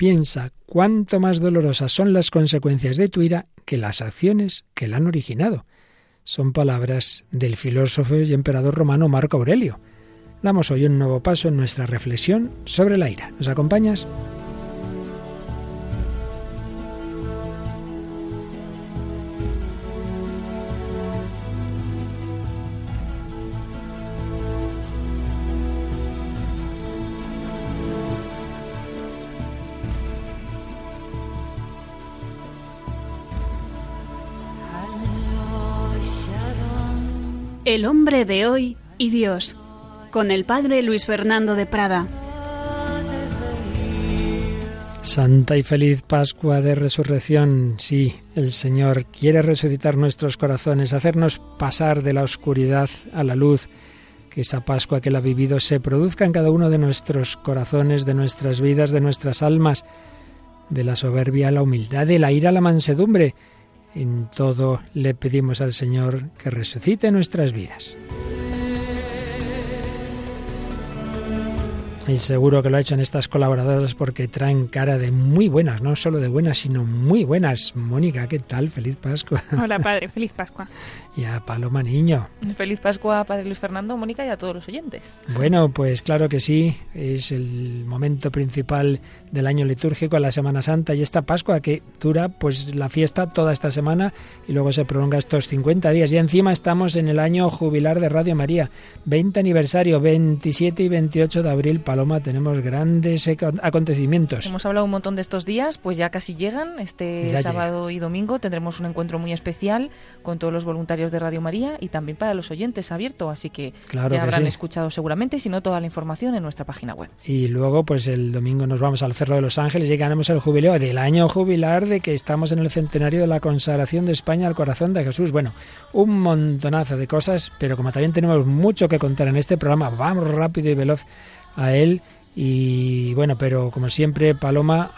Piensa cuánto más dolorosas son las consecuencias de tu ira que las acciones que la han originado. Son palabras del filósofo y emperador romano Marco Aurelio. Damos hoy un nuevo paso en nuestra reflexión sobre la ira. ¿Nos acompañas? El hombre de hoy y Dios, con el padre Luis Fernando de Prada. Santa y feliz Pascua de Resurrección. Sí, el Señor quiere resucitar nuestros corazones, hacernos pasar de la oscuridad a la luz. Que esa Pascua que Él ha vivido se produzca en cada uno de nuestros corazones, de nuestras vidas, de nuestras almas, de la soberbia a la humildad, de la ira a la mansedumbre, en todo le pedimos al Señor que resucite nuestras vidas. Y seguro que lo ha hecho en estas colaboradoras porque traen cara de muy buenas, no solo de buenas, sino muy buenas. Mónica, ¿qué tal? Feliz Pascua. Hola, padre, feliz Pascua. Y a Paloma Niño. Feliz Pascua, padre Luis Fernando, Mónica y a todos los oyentes. Bueno, pues claro que sí, es el momento principal del año litúrgico, la Semana Santa y esta Pascua que dura pues la fiesta toda esta semana y luego se prolonga estos 50 días. Y encima estamos en el año jubilar de Radio María, 20 aniversario, 27 y 28 de abril, Paloma, tenemos grandes acontecimientos. Hemos hablado un montón de estos días, pues ya casi llegan. Este Ya sábado y domingo tendremos un encuentro muy especial con todos los voluntarios de Radio María y también para los oyentes abierto, así que Claro ya que habrán sí. escuchado seguramente, y si no, toda la información en nuestra página web. Y luego, pues el domingo nos vamos al Cerro de los Ángeles y ganamos el jubileo del año jubilar de que estamos en el centenario de la consagración de España al corazón de Jesús. Bueno, un montonazo de cosas, pero como también tenemos mucho que contar en este programa, vamos rápido y veloz a él. Y bueno, pero como siempre, Paloma,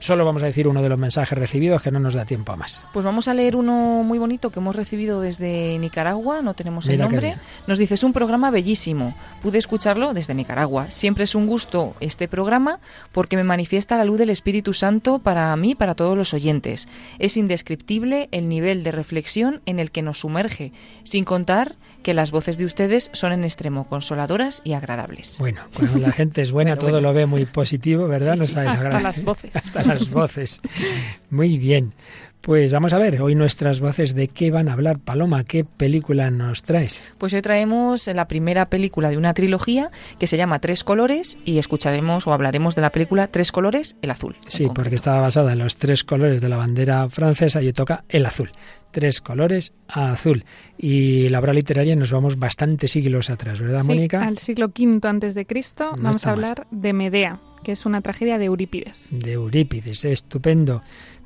solo vamos a decir uno de los mensajes recibidos que no nos da tiempo a más. Pues vamos a leer uno muy bonito que hemos recibido desde Nicaragua, no tenemos el Mira nombre. Nos dice, es un programa bellísimo. Pude escucharlo desde Nicaragua. Siempre es un gusto este programa porque me manifiesta la luz del Espíritu Santo para mí, para todos los oyentes. Es indescriptible el nivel de reflexión en el que nos sumerge, sin contar que las voces de ustedes son en extremo consoladoras y agradables. Bueno, cuando la gente es buena, Todo bueno. lo ve muy positivo, ¿verdad? Sí, no sí, sabes la hasta gran- las voces. hasta las voces. Muy bien. Pues vamos a ver, hoy nuestras voces de qué van a hablar. Paloma, ¿qué película nos traes? Pues hoy traemos la primera película de una trilogía que se llama Tres Colores y escucharemos o hablaremos de la película Tres Colores, el azul. Sí, porque estaba basada en los tres colores de la bandera francesa y hoy toca el azul. Tres colores azul. Y la obra literaria nos vamos bastantes siglos atrás, ¿verdad, Sí, Mónica? al siglo V antes de Cristo No vamos a hablar de Medea, que es una tragedia de Eurípides. de Eurípides, estupendo.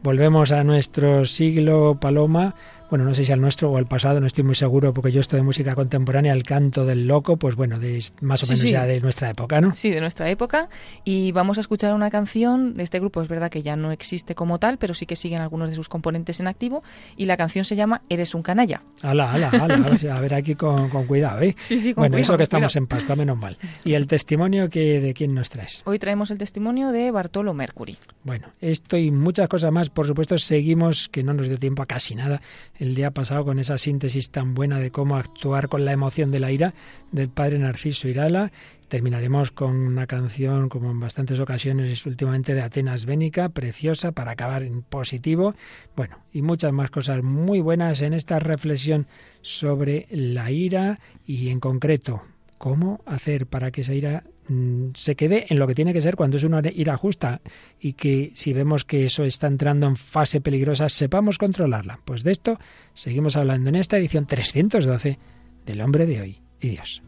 Volvemos a nuestro siglo Paloma, bueno, no sé si al nuestro o al pasado, no estoy muy seguro, porque yo estoy de música contemporánea, el canto del loco, pues bueno, de, más o menos sí. ya de nuestra época, ¿no? Sí, de nuestra época. Y vamos a escuchar una canción de este grupo. Es verdad que ya no existe como tal, pero sí que siguen algunos de sus componentes en activo. Y la canción se llama Eres un canalla. Ala, ala, ala, a ver aquí con, con cuidado, ¿eh? Sí, sí, con bueno, cuidado, eso que estamos cuidado. en Pascua, menos mal. ¿Y el testimonio que de quién nos traes? Hoy traemos el testimonio de Bartolo Mercury. Bueno, esto y muchas cosas más, por supuesto, seguimos, que no nos dio tiempo a casi nada el día pasado con esa síntesis tan buena de cómo actuar con la emoción de la ira del padre Narciso Irala. Terminaremos con una canción, como en bastantes ocasiones, es últimamente de Atenas Bénica, preciosa, para acabar en positivo. Bueno, y muchas más cosas muy buenas en esta reflexión sobre la ira y en concreto, cómo hacer para que esa ira se quede en lo que tiene que ser cuando es una ira justa y que si vemos que eso está entrando en fase peligrosa, sepamos controlarla. Pues de esto seguimos hablando en esta edición 312 del hombre de hoy y Dios.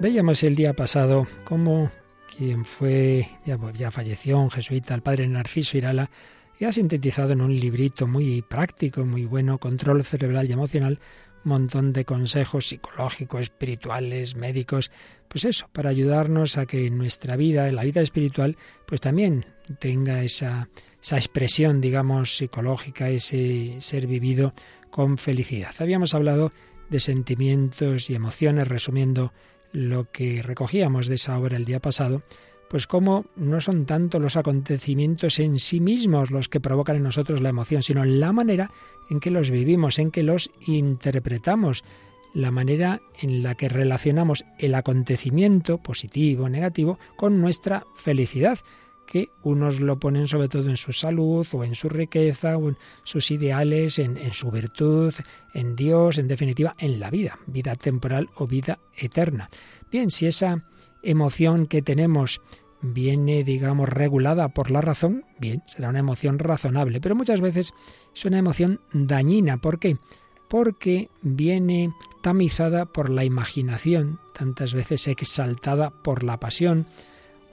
Veíamos el día pasado cómo quien fue, ya, falleció, un jesuita, el padre Narciso Irala, y ha sintetizado en un librito muy práctico, muy bueno, Control Cerebral y Emocional, montón de consejos psicológicos, espirituales, médicos, pues eso, para ayudarnos a que nuestra vida, la vida espiritual, pues también tenga esa, esa expresión, digamos, psicológica, ese ser vivido con felicidad. Habíamos hablado de sentimientos y emociones, resumiendo lo que recogíamos de esa obra el día pasado, pues como no son tanto los acontecimientos en sí mismos los que provocan en nosotros la emoción, sino la manera en que los vivimos, en que los interpretamos, la manera en la que relacionamos el acontecimiento, positivo negativo, con nuestra felicidad, que unos lo ponen sobre todo en su salud o en su riqueza o en sus ideales, en, en su virtud, en Dios, en definitiva, en la vida, vida temporal o vida eterna. Bien, si esa emoción que tenemos viene, digamos, regulada por la razón, bien, será una emoción razonable, pero muchas veces es una emoción dañina. ¿Por qué? Porque viene tamizada por la imaginación, tantas veces exaltada por la pasión,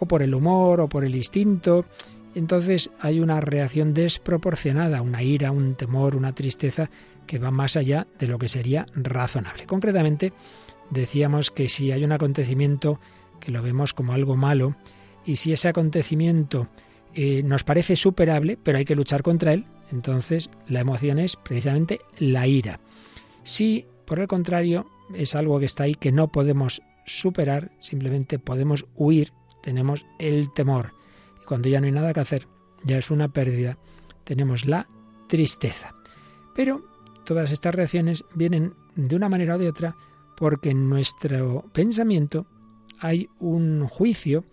por el humor, o por el instinto. Entonces hay una reacción desproporcionada, una ira, un temor, una tristeza que va más allá de lo que sería razonable. Concretamente, decíamos que si hay un acontecimiento que lo vemos como algo malo, y si ese acontecimiento eh, nos parece superable, pero hay que luchar contra él, entonces la emoción es precisamente la ira. Si, por el contrario, es algo que está ahí que no podemos superar, simplemente podemos huir, tenemos el temor. Y cuando ya no hay nada que hacer, ya es una pérdida, tenemos la tristeza. Pero todas estas reacciones vienen de una manera o de otra porque en nuestro pensamiento hay un juicio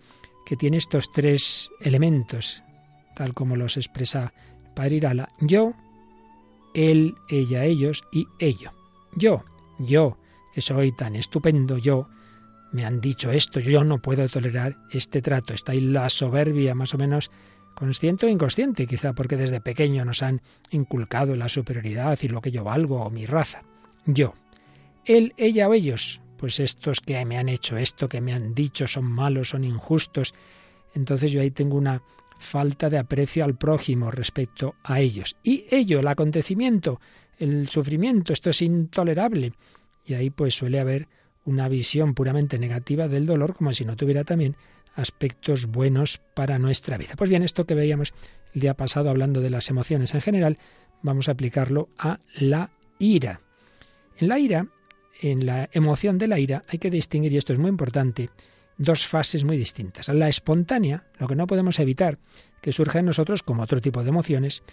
que tiene estos tres elementos, tal como los expresa Padre Irala. Yo, él, ella, ellos y ello. Yo, yo, que soy tan estupendo, yo, me han dicho esto, yo no puedo tolerar este trato. Está ahí la soberbia más o menos consciente o inconsciente, quizá porque desde pequeño nos han inculcado la superioridad y lo que yo valgo o mi raza. Yo. Él, ella o ellos pues estos que me han hecho esto, que me han dicho, son malos, son injustos. Entonces yo ahí tengo una falta de aprecio al prójimo respecto a ellos. Y ello, el acontecimiento, el sufrimiento, esto es intolerable. Y ahí pues suele haber una visión puramente negativa del dolor, como si no tuviera también aspectos buenos para nuestra vida. Pues bien, esto que veíamos el día pasado hablando de las emociones en general, vamos a aplicarlo a la ira. En la ira en la emoción de la ira hay que distinguir, y esto es muy importante, dos fases muy distintas. La espontánea, lo que no podemos evitar, que surge en nosotros como otro tipo de emociones,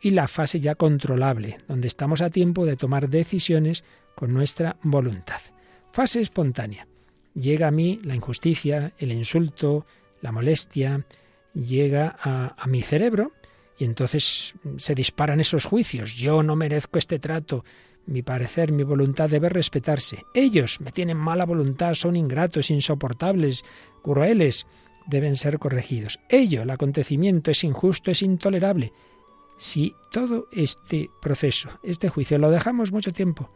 y la fase ya controlable, donde estamos a tiempo de tomar decisiones con nuestra voluntad. Fase espontánea. Llega a mí la injusticia, el insulto, la molestia, llega a, mi cerebro y entonces se disparan esos juicios. Yo no merezco este trato, mi parecer, mi voluntad debe respetarse. Ellos me tienen mala voluntad, son ingratos, insoportables, crueles, deben ser corregidos. Ello, el acontecimiento, es injusto, es intolerable. Si todo este proceso, este juicio, lo dejamos mucho tiempo,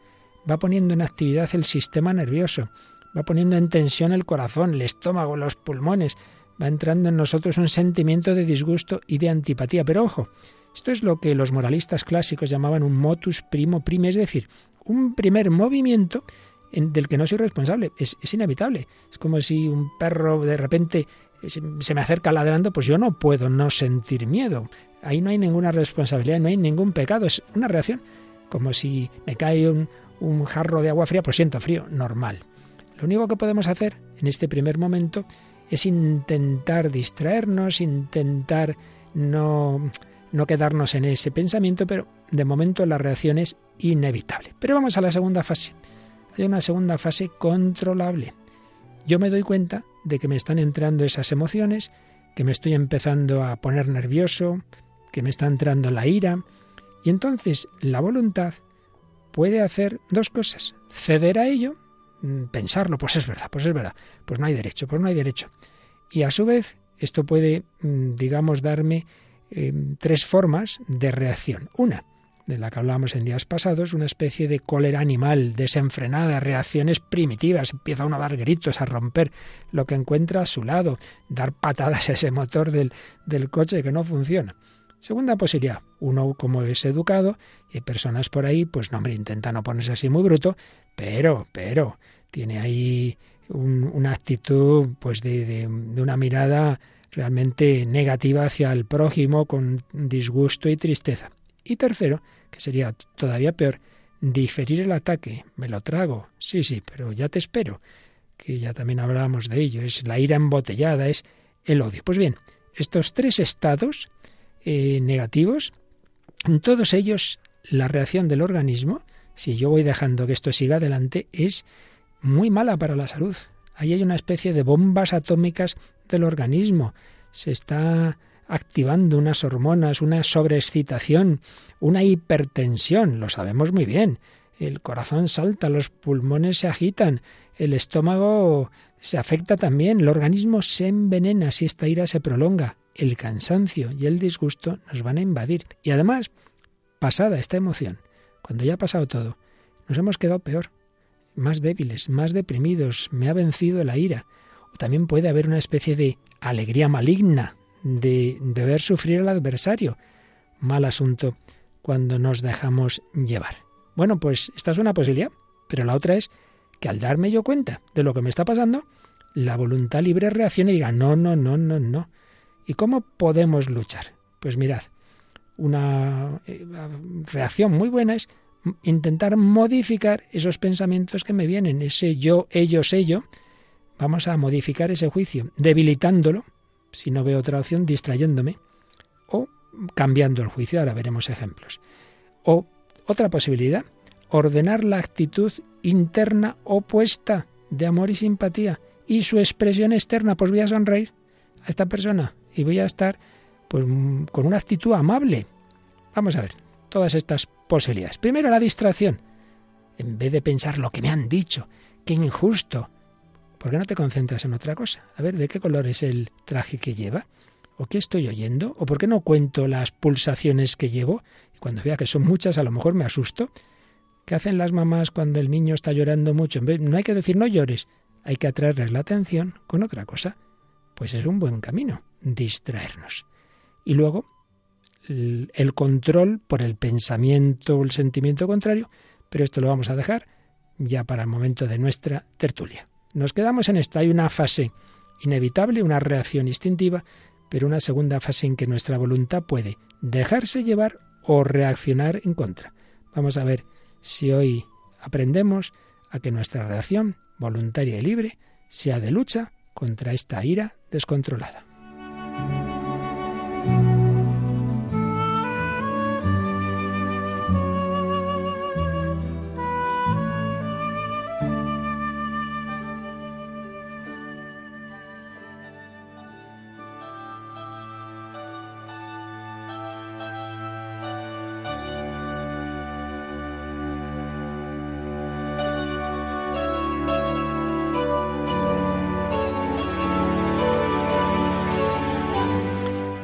va poniendo en actividad el sistema nervioso, va poniendo en tensión el corazón, el estómago, los pulmones, va entrando en nosotros un sentimiento de disgusto y de antipatía. Pero ojo, esto es lo que los moralistas clásicos llamaban un motus primo prime, es decir, un primer movimiento del que no soy responsable. Es, inevitable. Es como si un perro de repente se, me acerca ladrando, pues yo no puedo no sentir miedo. Ahí no hay ninguna responsabilidad, no hay ningún pecado. Es una reacción como si me cae un, un jarro de agua fría, pues siento frío, normal. Lo único que podemos hacer en este primer momento es intentar distraernos, intentar no no quedarnos en ese pensamiento, pero de momento la reacción es inevitable. Pero vamos a la segunda fase. Hay una segunda fase controlable. Yo me doy cuenta de que me están entrando esas emociones, que me estoy empezando a poner nervioso, que me está entrando la ira, y entonces la voluntad puede hacer dos cosas. Ceder a ello, mm, pensarlo, pues es verdad, pues es verdad, pues no hay derecho, pues no hay derecho. Y a su vez, esto puede, mm, digamos, darme tres formas de reacción. Una, de la que hablábamos en días pasados, una especie de cólera animal, desenfrenada, reacciones primitivas, empieza uno a dar gritos, a romper lo que encuentra a su lado, dar patadas a ese motor del, del coche que no funciona. Segunda posibilidad, uno como es educado, y hay personas por ahí, pues no, hombre, intenta no ponerse así muy bruto, pero, pero, tiene ahí una actitud, pues de, de, de una mirada realmente negativa hacia el prójimo con disgusto y tristeza. Y tercero, que sería todavía peor, diferir el ataque. Me lo trago. Sí, sí, pero ya te espero. Que ya también hablábamos de ello. Es la ira embotellada, es el odio. Pues bien, estos tres estados eh, negativos, en todos ellos la reacción del organismo, si yo voy dejando que esto siga adelante, es muy mala para la salud. Ahí hay una especie de bombas atómicas del organismo. Se está activando unas hormonas, una sobreexcitación, una hipertensión, lo sabemos muy bien. El corazón salta, los pulmones se agitan, el estómago se afecta también, el organismo se envenena si esta ira se prolonga, el cansancio y el disgusto nos van a invadir. Y además, pasada esta emoción, cuando ya ha pasado todo, nos hemos quedado peor, más débiles, más deprimidos, me ha vencido la ira. O también puede haber una especie de alegría maligna de, de ver sufrir al adversario. Mal asunto cuando nos dejamos llevar. Bueno, pues esta es una posibilidad, pero la otra es que al darme yo cuenta de lo que me está pasando, la voluntad libre reaccione y diga, no, no, no, no, no. ¿Y cómo podemos luchar? Pues mirad, una eh, reacción muy buena es intentar modificar esos pensamientos que me vienen, ese yo, ellos, ello. Vamos a modificar ese juicio, debilitándolo, si no veo otra opción, distrayéndome, o cambiando el juicio, ahora veremos ejemplos. O otra posibilidad, ordenar la actitud interna opuesta de amor y simpatía y su expresión externa, pues voy a sonreír a esta persona y voy a estar pues con una actitud amable. Vamos a ver todas estas posibilidades. Primero la distracción. En vez de pensar lo que me han dicho, qué injusto, ¿por qué no te concentras en otra cosa? A ver, ¿de qué color es el traje que lleva? ¿O qué estoy oyendo? ¿O por qué no cuento las pulsaciones que llevo? Y cuando vea que son muchas, a lo mejor me asusto. ¿Qué hacen las mamás cuando el niño está llorando mucho? No hay que decir no llores, hay que atraerles la atención con otra cosa. Pues es un buen camino, distraernos. Y luego, el control por el pensamiento o el sentimiento contrario, pero esto lo vamos a dejar ya para el momento de nuestra tertulia. Nos quedamos en esto. Hay una fase inevitable, una reacción instintiva, pero una segunda fase en que nuestra voluntad puede dejarse llevar o reaccionar en contra. Vamos a ver si hoy aprendemos a que nuestra reacción voluntaria y libre sea de lucha contra esta ira descontrolada.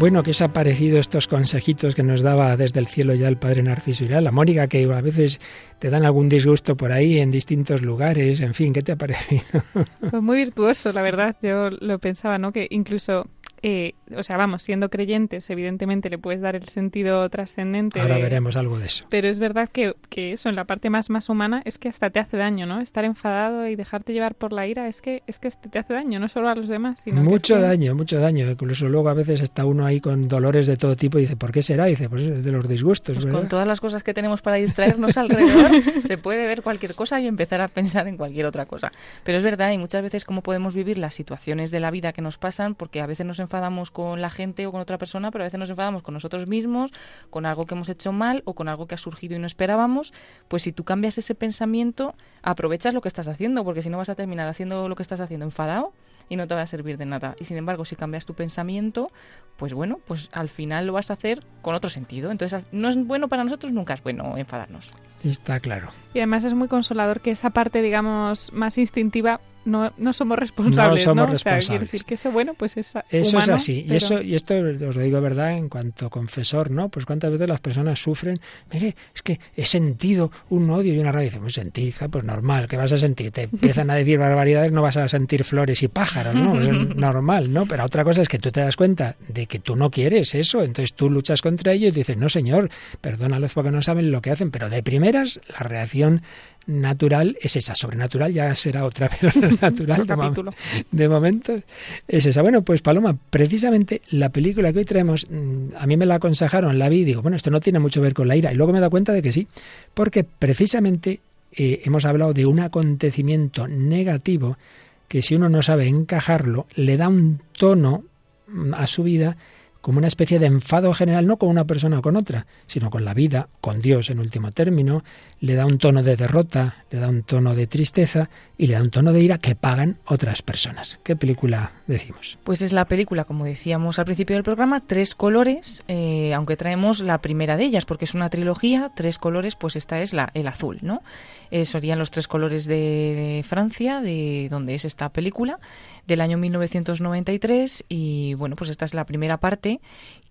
Bueno, ¿qué os ha parecido estos consejitos que nos daba desde el cielo ya el padre Narciso Irala? Mónica, que a veces te dan algún disgusto por ahí en distintos lugares, en fin, ¿qué te ha parecido? Pues muy virtuoso, la verdad. Yo lo pensaba, ¿no? Que incluso eh, o sea, vamos, siendo creyentes, evidentemente le puedes dar el sentido trascendente. Ahora veremos algo de eso. Pero es verdad que, que, eso, en la parte más, más humana, es que hasta te hace daño, ¿no? Estar enfadado y dejarte llevar por la ira es que, es que te hace daño, no solo a los demás, sino Mucho daño, mucho daño. Incluso luego a veces está uno ahí con dolores de todo tipo y dice, ¿por qué será? Y dice, pues de los disgustos. Pues con todas las cosas que tenemos para distraernos alrededor, se puede ver cualquier cosa y empezar a pensar en cualquier otra cosa. Pero es verdad, y muchas veces cómo podemos vivir las situaciones de la vida que nos pasan, porque a veces nos enfadamos con la gente o con otra persona, pero a veces nos enfadamos con nosotros mismos, con algo que hemos hecho mal o con algo que ha surgido y no esperábamos, pues si tú cambias ese pensamiento, aprovechas lo que estás haciendo, porque si no vas a terminar haciendo lo que estás haciendo enfadado y no te va a servir de nada. Y sin embargo, si cambias tu pensamiento, pues bueno, pues al final lo vas a hacer con otro sentido. Entonces, no es bueno para nosotros, nunca es bueno enfadarnos. Está claro. Y además es muy consolador que esa parte, digamos, más instintiva no, no somos responsables, ¿no? Somos responsables. quiere decir que eso, bueno, pues es Eso es así. Y, eso, y esto os lo digo verdad en cuanto confesor, ¿no? Pues cuántas veces las personas sufren, mire, es que he sentido un odio y una rabia. Dice, pues sentir, hija, pues normal, ¿qué vas a sentir? Te empiezan a decir barbaridades, no vas a sentir flores y pájaros, ¿no? Es normal, ¿no? Pero otra cosa es que tú te das cuenta de que tú no quieres eso, entonces tú luchas contra ello y dices, no señor, perdónalos porque no saben lo que hacen, pero de primeras la reacción natural es esa, sobrenatural ya será otra, pero natural de, de, momento es esa. Bueno, pues Paloma, precisamente la película que hoy traemos, mm, a mí me la aconsejaron, la vi y digo, bueno, esto no tiene mucho que ver con la ira, y luego me da cuenta de que sí, porque precisamente eh, hemos hablado de un acontecimiento negativo que si uno no sabe encajarlo, le da un tono mm, a su vida como una especie de enfado general, no con una persona o con otra, sino con la vida, con Dios en último término, le da un tono de derrota, le da un tono de tristeza y le da un tono de ira que pagan otras personas. ¿Qué película decimos? Pues es la película, como decíamos al principio del programa, Tres Colores, eh, aunque traemos la primera de ellas, porque es una trilogía, Tres Colores, pues esta es la, el azul, ¿no? Eh, serían los tres colores de, Francia, de donde es esta película, del año 1993, y bueno, pues esta es la primera parte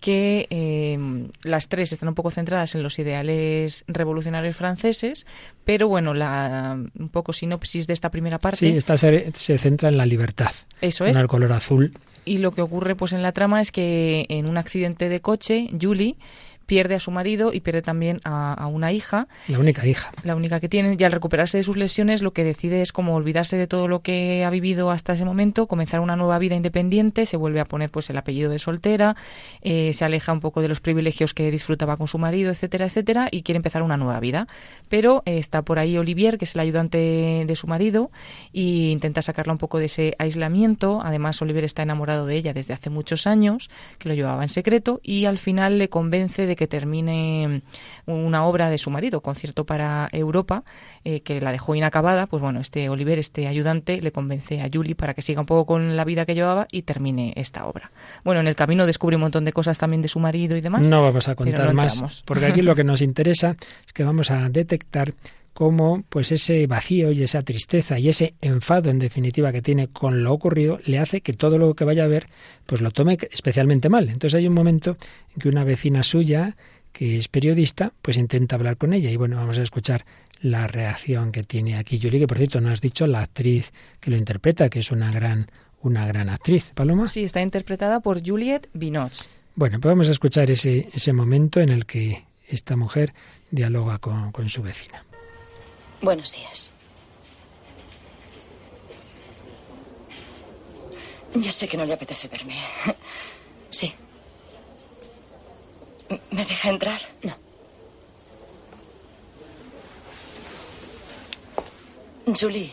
que eh, las tres están un poco centradas en los ideales revolucionarios franceses, pero bueno, la un poco sinopsis de esta primera parte. Sí, esta se, se centra en la libertad. Eso es. En el color azul. Y lo que ocurre pues en la trama es que en un accidente de coche, Julie pierde a su marido y pierde también a, una hija. La única hija. La única que tiene. Y al recuperarse de sus lesiones, lo que decide es como olvidarse de todo lo que ha vivido hasta ese momento, comenzar una nueva vida independiente, se vuelve a poner pues el apellido de soltera, eh, se aleja un poco de los privilegios que disfrutaba con su marido, etcétera, etcétera, y quiere empezar una nueva vida. Pero eh, está por ahí Olivier, que es el ayudante de su marido, e intenta sacarla un poco de ese aislamiento. Además, Olivier está enamorado de ella desde hace muchos años, que lo llevaba en secreto, y al final le convence de que termine una obra de su marido, Concierto para Europa, eh, que la dejó inacabada, pues bueno, este Oliver, este ayudante, le convence a Julie para que siga un poco con la vida que llevaba y termine esta obra. Bueno, en el camino descubre un montón de cosas también de su marido y demás. No vamos a contar más, porque aquí lo que nos interesa es que vamos a detectar cómo pues ese vacío y esa tristeza y ese enfado en definitiva que tiene con lo ocurrido le hace que todo lo que vaya a ver pues lo tome especialmente mal. Entonces hay un momento en que una vecina suya que es periodista pues intenta hablar con ella y bueno, vamos a escuchar la reacción que tiene aquí Julie, que por cierto no has dicho la actriz que lo interpreta, que es una gran una gran actriz, Paloma. Sí, está interpretada por Juliette Binoche. Bueno, pues vamos a escuchar ese, ese momento en el que esta mujer dialoga con, con su vecina. Buenos días. Ya sé que no le apetece verme. Sí. ¿Me deja entrar? No. Julie,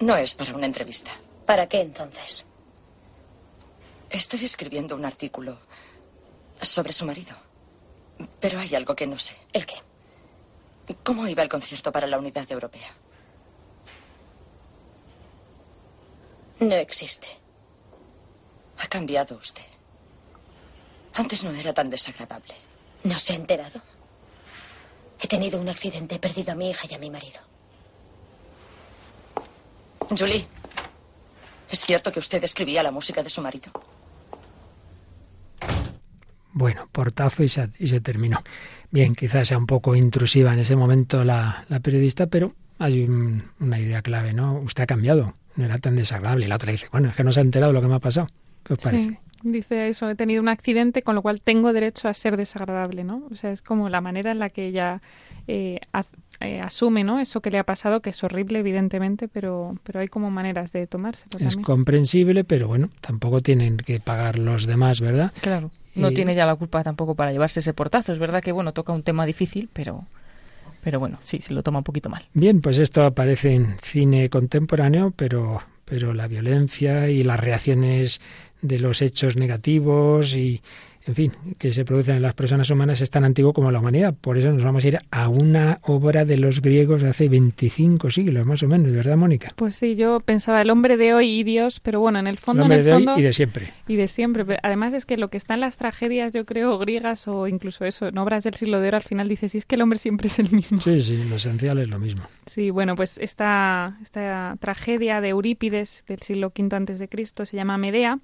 no es para una entrevista. ¿Para qué entonces? Estoy escribiendo un artículo sobre su marido. Pero hay algo que no sé. ¿El qué? ¿Cómo iba el concierto para la unidad europea? No existe. Ha cambiado usted. Antes no era tan desagradable. ¿No se ha enterado? He tenido un accidente, he perdido a mi hija y a mi marido. Julie, ¿es cierto que usted escribía la música de su marido? Bueno, portazo y se, y se terminó. Bien, quizás sea un poco intrusiva en ese momento la, la periodista, pero hay una idea clave, ¿no? Usted ha cambiado, no era tan desagradable. Y la otra dice, bueno, es que no se ha enterado de lo que me ha pasado. ¿Qué os parece? dice eso, he tenido un accidente, con lo cual tengo derecho a ser desagradable, ¿no? O sea, es como la manera en la que ella eh, eh, asume, ¿no? Eso que le ha pasado, que es horrible, evidentemente, pero, pero hay como maneras de tomarse. Es comprensible, pero bueno, tampoco tienen que pagar los demás, ¿verdad? Claro. No tiene ya la culpa tampoco para llevarse ese portazo. Es verdad que, bueno, toca un tema difícil, pero, pero bueno, sí, se lo toma un poquito mal. Bien, pues esto aparece en cine contemporáneo, pero, pero la violencia y las reacciones de los hechos negativos y en fin, que se producen en las personas humanas es tan antiguo como la humanidad. Por eso nos vamos a ir a una obra de los griegos de hace 25 siglos, más o menos, ¿verdad, Mónica? Pues sí, yo pensaba el hombre de hoy y Dios, pero bueno, en el fondo... El hombre en el de fondo, hoy y de siempre. Y de siempre. Pero además es que lo que está en las tragedias, yo creo, griegas o incluso eso, en obras del siglo de oro, al final dice, sí, es que el hombre siempre es el mismo. Sí, sí, lo esencial es lo mismo. Sí, bueno, pues esta, esta tragedia de Eurípides del siglo V antes de Cristo se llama Medea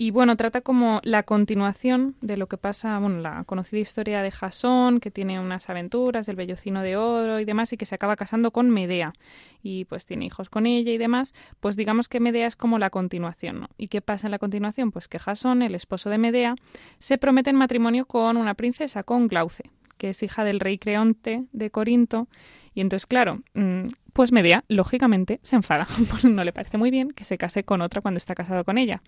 y bueno, trata como la continuación de lo que pasa, bueno, la conocida historia de Jasón, que tiene unas aventuras del bellocino de oro y demás, y que se acaba casando con Medea. Y pues tiene hijos con ella y demás. Pues digamos que Medea es como la continuación, ¿no? ¿Y qué pasa en la continuación? Pues que Jasón, el esposo de Medea, se promete en matrimonio con una princesa, con Glauce, que es hija del rey Creonte de Corinto. Y entonces, claro, mm, pues Medea, lógicamente, se enfada. No le parece muy bien que se case con otra cuando está casado con ella.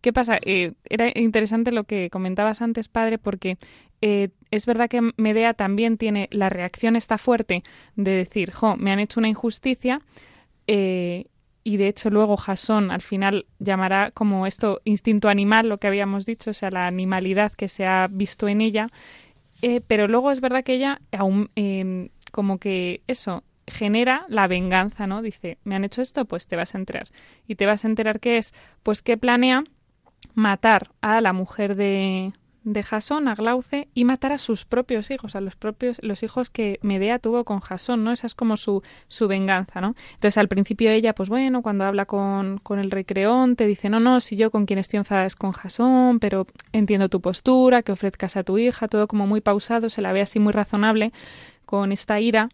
¿Qué pasa? Eh, era interesante lo que comentabas antes, padre, porque eh, es verdad que Medea también tiene la reacción esta fuerte de decir, jo, me han hecho una injusticia. Eh, y de hecho luego Jasón al final llamará como esto instinto animal, lo que habíamos dicho, o sea, la animalidad que se ha visto en ella. pero luego es verdad que ella aún em, como que eso genera la venganza, ¿no? Dice, me han hecho esto, pues te vas a enterar. Y te vas a enterar qué es, pues que planea matar a la mujer de, de Jasón, a Glauce, y matar a sus propios hijos, a los propios, los hijos que Medea tuvo con Jasón, ¿no? Esa es como su, su venganza, ¿no? Entonces al principio ella, pues bueno, cuando habla con, con el rey Creón, te dice, no, no, si yo con quien estoy enfadada es con Jasón, pero entiendo tu postura, que ofrezcas a tu hija, todo como muy pausado, se la ve así muy razonable con esta ira,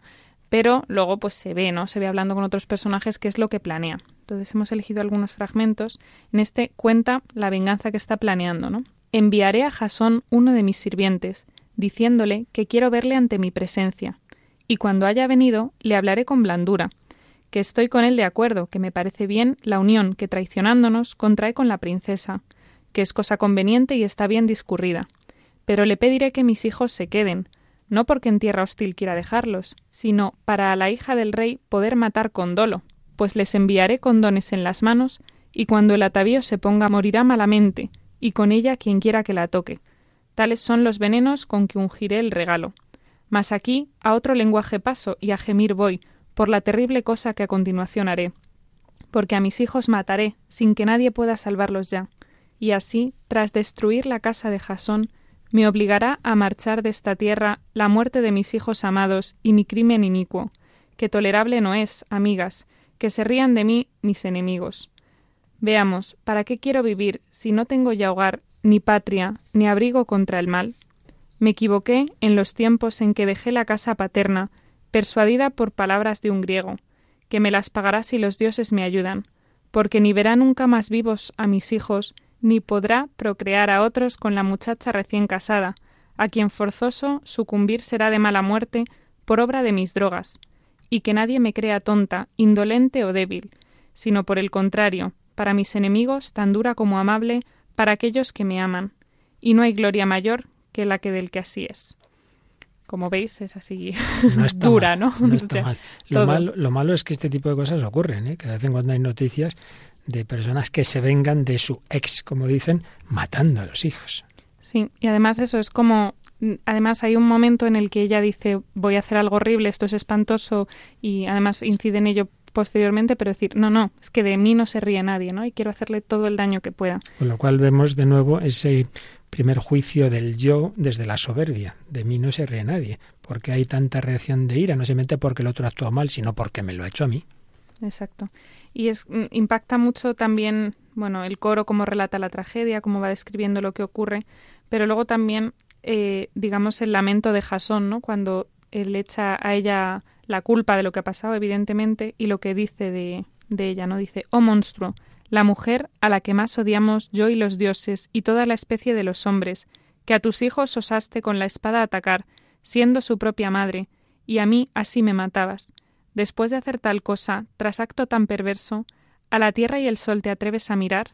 pero luego pues se ve, ¿no? Se ve hablando con otros personajes qué es lo que planea. Entonces hemos elegido algunos fragmentos. En este cuenta la venganza que está planeando, ¿no? Enviaré a Jasón uno de mis sirvientes, diciéndole que quiero verle ante mi presencia, y cuando haya venido le hablaré con blandura, que estoy con él de acuerdo, que me parece bien la unión que traicionándonos contrae con la princesa, que es cosa conveniente y está bien discurrida. Pero le pediré que mis hijos se queden, no porque en tierra hostil quiera dejarlos, sino para a la hija del rey poder matar con dolo, pues les enviaré condones en las manos, y cuando el atavío se ponga morirá malamente, y con ella quien quiera que la toque. Tales son los venenos con que ungiré el regalo. Mas aquí a otro lenguaje paso y a gemir voy, por la terrible cosa que a continuación haré. Porque a mis hijos mataré, sin que nadie pueda salvarlos ya. Y así, tras destruir la casa de Jasón, me obligará a marchar de esta tierra la muerte de mis hijos amados y mi crimen inicuo, que tolerable no es, amigas, que se rían de mí mis enemigos. Veamos, ¿para qué quiero vivir si no tengo ya hogar, ni patria, ni abrigo contra el mal? Me equivoqué en los tiempos en que dejé la casa paterna, persuadida por palabras de un griego, que me las pagará si los dioses me ayudan, porque ni verá nunca más vivos a mis hijos, ni podrá procrear a otros con la muchacha recién casada, a quien forzoso sucumbir será de mala muerte por obra de mis drogas, y que nadie me crea tonta, indolente o débil, sino por el contrario, para mis enemigos tan dura como amable, para aquellos que me aman, y no hay gloria mayor que la que del que así es. Como veis, es así dura, ¿no? No está mal. Lo, malo, lo malo es que este tipo de cosas ocurren, ¿eh? que de vez en cuando hay noticias de personas que se vengan de su ex, como dicen, matando a los hijos. Sí, y además eso es como además hay un momento en el que ella dice voy a hacer algo horrible, esto es espantoso y además incide en ello posteriormente, pero decir, no, no, es que de mí no se ríe nadie, ¿no? Y quiero hacerle todo el daño que pueda. Con lo cual vemos de nuevo ese primer juicio del yo desde la soberbia. De mí no se ríe nadie. porque hay tanta reacción de ira? No solamente porque el otro actúa mal, sino porque me lo ha hecho a mí. Exacto. Y es, mm, impacta mucho también, bueno, el coro, cómo relata la tragedia, cómo va describiendo lo que ocurre, pero luego también, eh, digamos, el lamento de Jasón, ¿no? Cuando él echa a ella la culpa de lo que ha pasado, evidentemente, y lo que dice de, de ella, ¿no? Dice, oh monstruo, la mujer a la que más odiamos yo y los dioses y toda la especie de los hombres, que a tus hijos osaste con la espada atacar, siendo su propia madre, y a mí así me matabas. Después de hacer tal cosa, tras acto tan perverso, ¿a la tierra y el sol te atreves a mirar?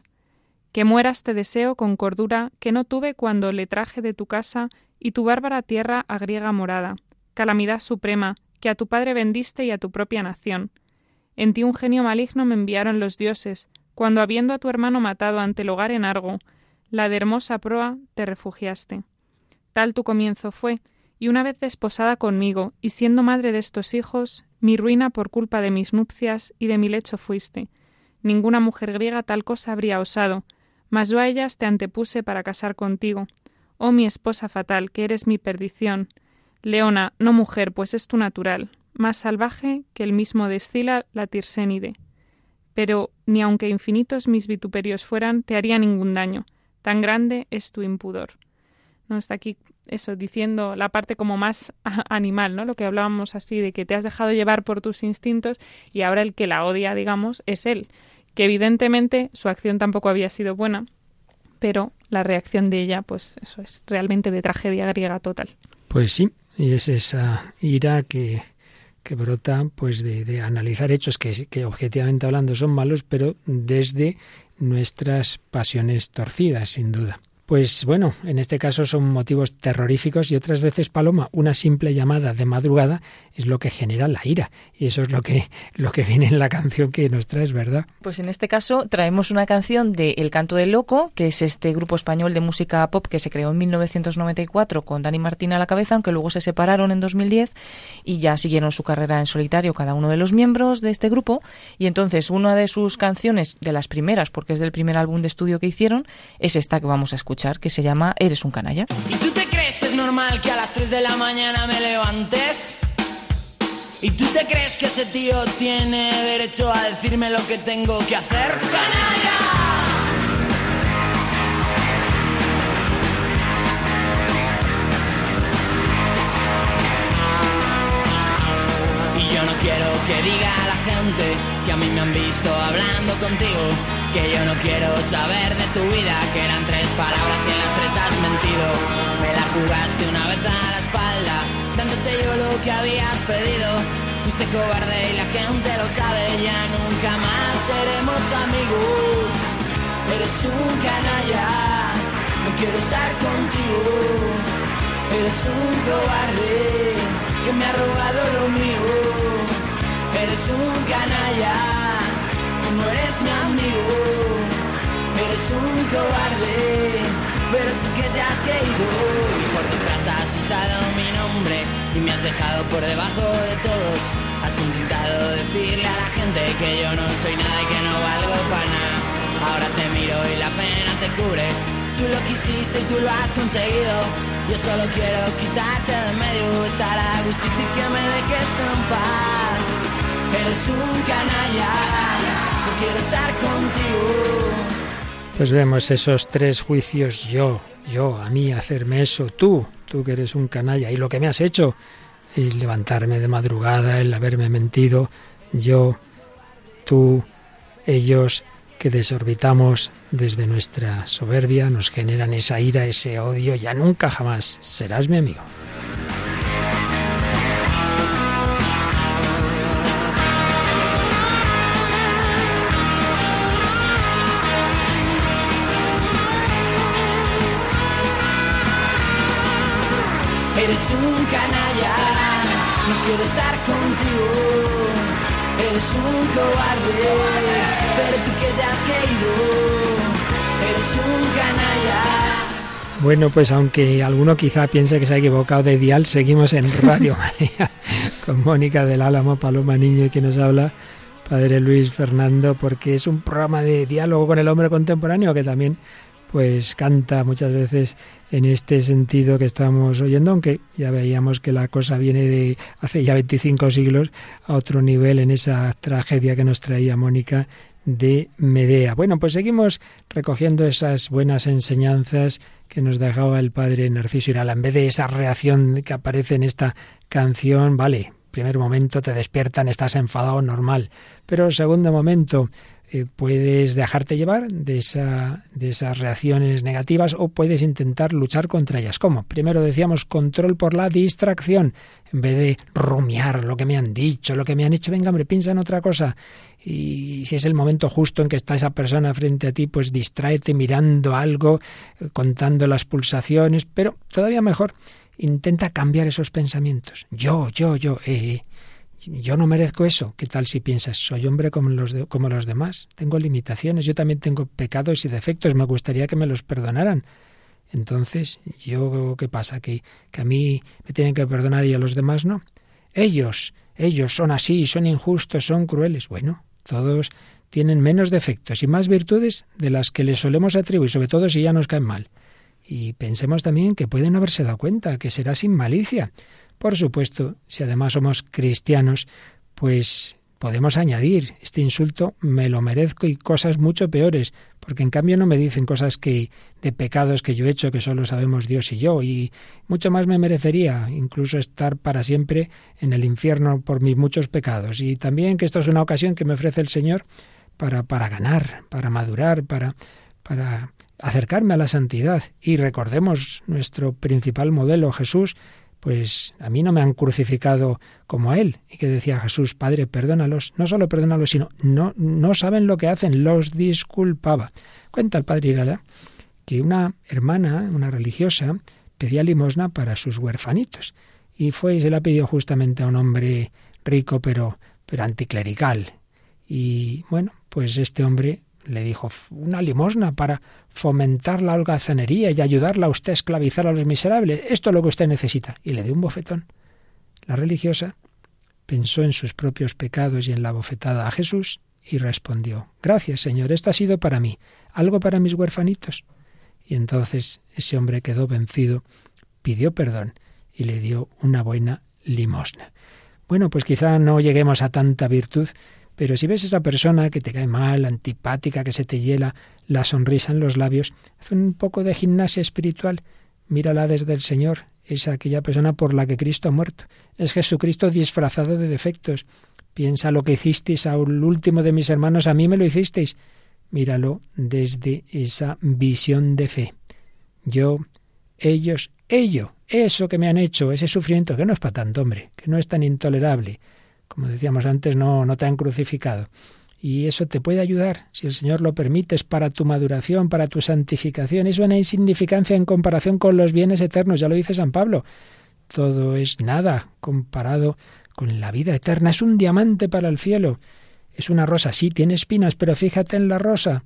Que mueras te deseo con cordura que no tuve cuando le traje de tu casa y tu bárbara tierra a griega morada, calamidad suprema, que a tu padre vendiste y a tu propia nación. En ti un genio maligno me enviaron los dioses, cuando habiendo a tu hermano matado ante el hogar en Argo, la de hermosa proa te refugiaste. Tal tu comienzo fue, y una vez desposada conmigo, y siendo madre de estos hijos, mi ruina por culpa de mis nupcias y de mi lecho fuiste. Ninguna mujer griega tal cosa habría osado, mas yo a ellas te antepuse para casar contigo. Oh mi esposa fatal, que eres mi perdición. Leona, no mujer, pues es tu natural, más salvaje que el mismo destila la tirsénide. Pero ni aunque infinitos mis vituperios fueran, te haría ningún daño. Tan grande es tu impudor. No está aquí eso diciendo la parte como más animal, ¿no? Lo que hablábamos así de que te has dejado llevar por tus instintos y ahora el que la odia, digamos, es él, que evidentemente su acción tampoco había sido buena, pero la reacción de ella, pues eso es realmente de tragedia griega total. Pues sí, y es esa ira que, que brota pues de, de analizar hechos que, que objetivamente hablando son malos, pero desde nuestras pasiones torcidas, sin duda. Pues bueno, en este caso son motivos terroríficos y otras veces, Paloma, una simple llamada de madrugada es lo que genera la ira. Y eso es lo que, lo que viene en la canción que nos traes, ¿verdad? Pues en este caso traemos una canción de El Canto del Loco, que es este grupo español de música pop que se creó en 1994 con Dani Martín a la cabeza, aunque luego se separaron en 2010 y ya siguieron su carrera en solitario cada uno de los miembros de este grupo. Y entonces una de sus canciones, de las primeras, porque es del primer álbum de estudio que hicieron, es esta que vamos a escuchar que se llama Eres un canalla. ¿Y tú te crees que es normal que a las 3 de la mañana me levantes? ¿Y tú te crees que ese tío tiene derecho a decirme lo que tengo que hacer? ¡Canalla! Y yo no quiero que diga a la gente que a mí me han visto hablando contigo que yo no quiero saber de tu vida, que eran tres palabras y en las tres has mentido. Me la jugaste una vez a la espalda, dándote yo lo que habías pedido. Fuiste cobarde y la gente lo sabe, ya nunca más seremos amigos. Eres un canalla, no quiero estar contigo. Eres un cobarde que me ha robado lo mío. Eres un canalla no eres mi amigo, eres un cobarde, pero tú que te has creído y por detrás has usado mi nombre y me has dejado por debajo de todos. Has intentado decirle a la gente que yo no soy nada y que no valgo para nada. Ahora te miro y la pena te cubre. Tú lo quisiste y tú lo has conseguido. Yo solo quiero quitarte de medio, estar a gustito y que me dejes en paz. Eres un canalla quiero estar contigo. Pues vemos esos tres juicios, yo, yo, a mí hacerme eso, tú, tú que eres un canalla, y lo que me has hecho, y levantarme de madrugada, el haberme mentido, yo, tú, ellos, que desorbitamos desde nuestra soberbia, nos generan esa ira, ese odio, ya nunca jamás serás mi amigo. Eres un canalla, no quiero estar contigo. Eres un cobarde, pero tú que te has creído. Eres un canalla. Bueno, pues aunque alguno quizá piense que se ha equivocado de dial, seguimos en Radio María con Mónica del Álamo, Paloma Niño y quien nos habla, Padre Luis Fernando, porque es un programa de diálogo con el hombre contemporáneo que también pues canta muchas veces en este sentido que estamos oyendo, aunque ya veíamos que la cosa viene de hace ya 25 siglos a otro nivel en esa tragedia que nos traía Mónica de Medea. Bueno, pues seguimos recogiendo esas buenas enseñanzas que nos dejaba el padre Narciso Irala. En vez de esa reacción que aparece en esta canción, vale, primer momento te despiertan, estás enfadado, normal. Pero segundo momento, eh, puedes dejarte llevar de, esa, de esas reacciones negativas o puedes intentar luchar contra ellas. ¿Cómo? Primero decíamos control por la distracción. En vez de rumiar lo que me han dicho, lo que me han hecho, venga, hombre, piensa en otra cosa. Y si es el momento justo en que está esa persona frente a ti, pues distráete mirando algo, eh, contando las pulsaciones, pero todavía mejor, intenta cambiar esos pensamientos. Yo, yo, yo, eh, eh yo no merezco eso. ¿Qué tal si piensas, soy hombre como los, como los demás? Tengo limitaciones, yo también tengo pecados y defectos, me gustaría que me los perdonaran. Entonces, ¿yo qué pasa? ¿Que, que a mí me tienen que perdonar y a los demás no? Ellos, ellos son así, son injustos, son crueles. Bueno, todos tienen menos defectos y más virtudes de las que les solemos atribuir, sobre todo si ya nos caen mal. Y pensemos también que pueden haberse dado cuenta que será sin malicia. Por supuesto, si además somos cristianos, pues podemos añadir este insulto me lo merezco y cosas mucho peores, porque en cambio no me dicen cosas que de pecados que yo he hecho que solo sabemos Dios y yo y mucho más me merecería incluso estar para siempre en el infierno por mis muchos pecados y también que esto es una ocasión que me ofrece el Señor para para ganar, para madurar, para para acercarme a la santidad. Y recordemos nuestro principal modelo, Jesús, pues a mí no me han crucificado como a él. Y que decía Jesús, Padre, perdónalos. No solo perdónalos, sino no, no saben lo que hacen, los disculpaba. Cuenta el Padre Irala que una hermana, una religiosa, pedía limosna para sus huerfanitos. Y fue y se la pidió justamente a un hombre rico, pero, pero anticlerical. Y bueno, pues este hombre le dijo una limosna para fomentar la holgazanería y ayudarla a usted a esclavizar a los miserables. Esto es lo que usted necesita. Y le dio un bofetón. La religiosa pensó en sus propios pecados y en la bofetada a Jesús y respondió Gracias, Señor, esto ha sido para mí, algo para mis huerfanitos. Y entonces ese hombre quedó vencido, pidió perdón y le dio una buena limosna. Bueno, pues quizá no lleguemos a tanta virtud, pero si ves esa persona que te cae mal, antipática, que se te hiela la sonrisa en los labios, haz un poco de gimnasia espiritual, mírala desde el Señor, es aquella persona por la que Cristo ha muerto. Es Jesucristo disfrazado de defectos. Piensa lo que hicisteis al último de mis hermanos, a mí me lo hicisteis. Míralo desde esa visión de fe. Yo, ellos, ello, eso que me han hecho, ese sufrimiento, que no es para tanto, hombre, que no es tan intolerable como decíamos antes, no, no te han crucificado. Y eso te puede ayudar, si el Señor lo permite, es para tu maduración, para tu santificación. Es una insignificancia en comparación con los bienes eternos, ya lo dice San Pablo. Todo es nada comparado con la vida eterna. Es un diamante para el cielo. Es una rosa, sí, tiene espinas, pero fíjate en la rosa.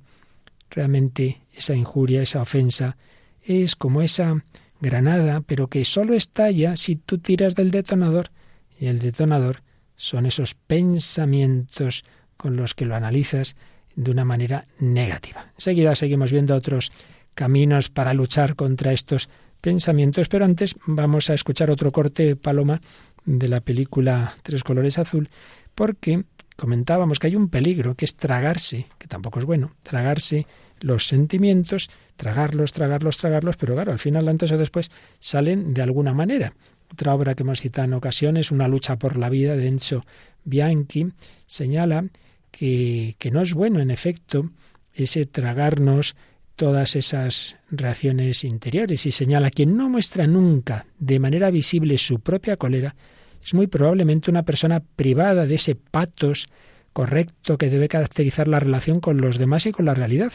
Realmente esa injuria, esa ofensa, es como esa granada, pero que solo estalla si tú tiras del detonador. Y el detonador son esos pensamientos con los que lo analizas de una manera negativa. Enseguida seguimos viendo otros caminos para luchar contra estos pensamientos, pero antes vamos a escuchar otro corte, Paloma, de la película Tres colores azul, porque comentábamos que hay un peligro, que es tragarse, que tampoco es bueno, tragarse los sentimientos, tragarlos, tragarlos, tragarlos, pero claro, al final, antes o después, salen de alguna manera. Otra obra que hemos citado en ocasiones, Una lucha por la vida, de Enzo Bianchi, señala que, que no es bueno, en efecto, ese tragarnos todas esas reacciones interiores y señala quien no muestra nunca de manera visible su propia cólera es muy probablemente una persona privada de ese patos correcto que debe caracterizar la relación con los demás y con la realidad.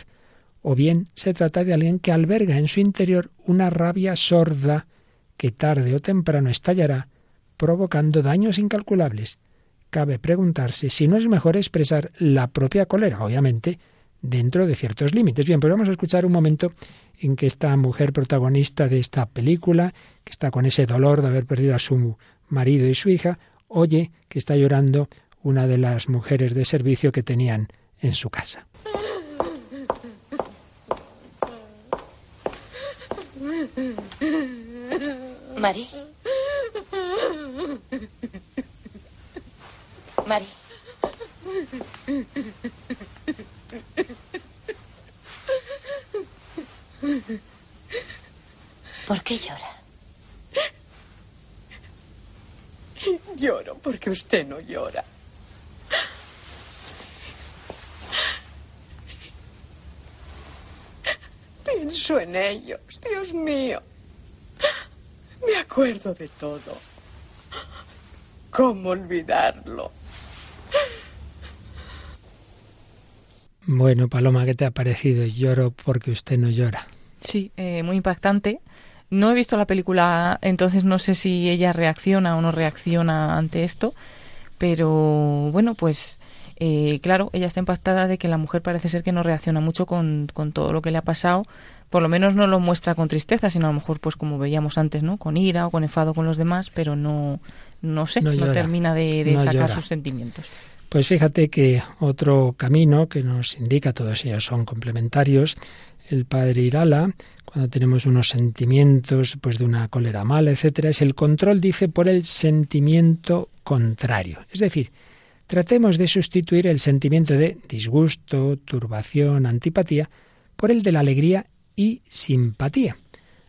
O bien se trata de alguien que alberga en su interior una rabia sorda que tarde o temprano estallará, provocando daños incalculables. Cabe preguntarse si no es mejor expresar la propia cólera, obviamente, dentro de ciertos límites. Bien, pues vamos a escuchar un momento en que esta mujer protagonista de esta película, que está con ese dolor de haber perdido a su marido y su hija, oye que está llorando una de las mujeres de servicio que tenían en su casa. Mari. Mari. ¿Por qué llora? Lloro porque usted no llora. Pienso en ellos, Dios mío. Me acuerdo de todo. ¿Cómo olvidarlo? Bueno, Paloma, ¿qué te ha parecido? Lloro porque usted no llora. Sí, eh, muy impactante. No he visto la película, entonces no sé si ella reacciona o no reacciona ante esto, Pero bueno, pues eh, claro, ella está impactada de que la mujer parece ser que no reacciona mucho con, con todo lo que le ha pasado. Por lo menos no lo muestra con tristeza, sino a lo mejor, pues como veíamos antes, ¿no? Con ira o con enfado con los demás, pero no, no sé, no, termina de, sacar sus sentimientos. Pues fíjate que otro camino que nos indica, todos ellos son complementarios, el padre Irala, cuando tenemos unos sentimientos pues de una cólera mala, etcétera, es el control, dice, por el sentimiento contrario. Es decir, tratemos de sustituir el sentimiento de disgusto, turbación, antipatía por el de la alegría y simpatía.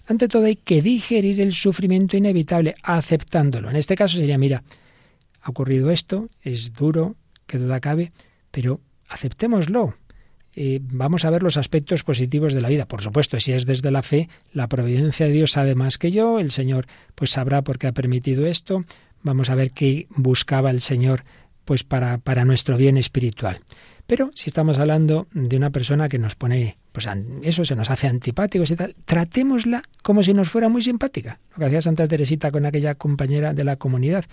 Ante todo hay que digerir el sufrimiento inevitable aceptándolo. En este caso sería, mira, ha ocurrido esto, es duro, que duda cabe, pero aceptémoslo. Eh, vamos a ver los aspectos positivos de la vida. Por supuesto, si es desde la fe, la providencia de Dios sabe más que yo, el Señor pues sabrá por qué ha permitido esto. Vamos a ver qué buscaba el Señor pues para, para nuestro bien espiritual. Pero si estamos hablando de una persona que nos pone, pues eso se nos hace antipáticos y tal, tratémosla como si nos fuera muy simpática. Lo que hacía Santa Teresita con aquella compañera de la comunidad.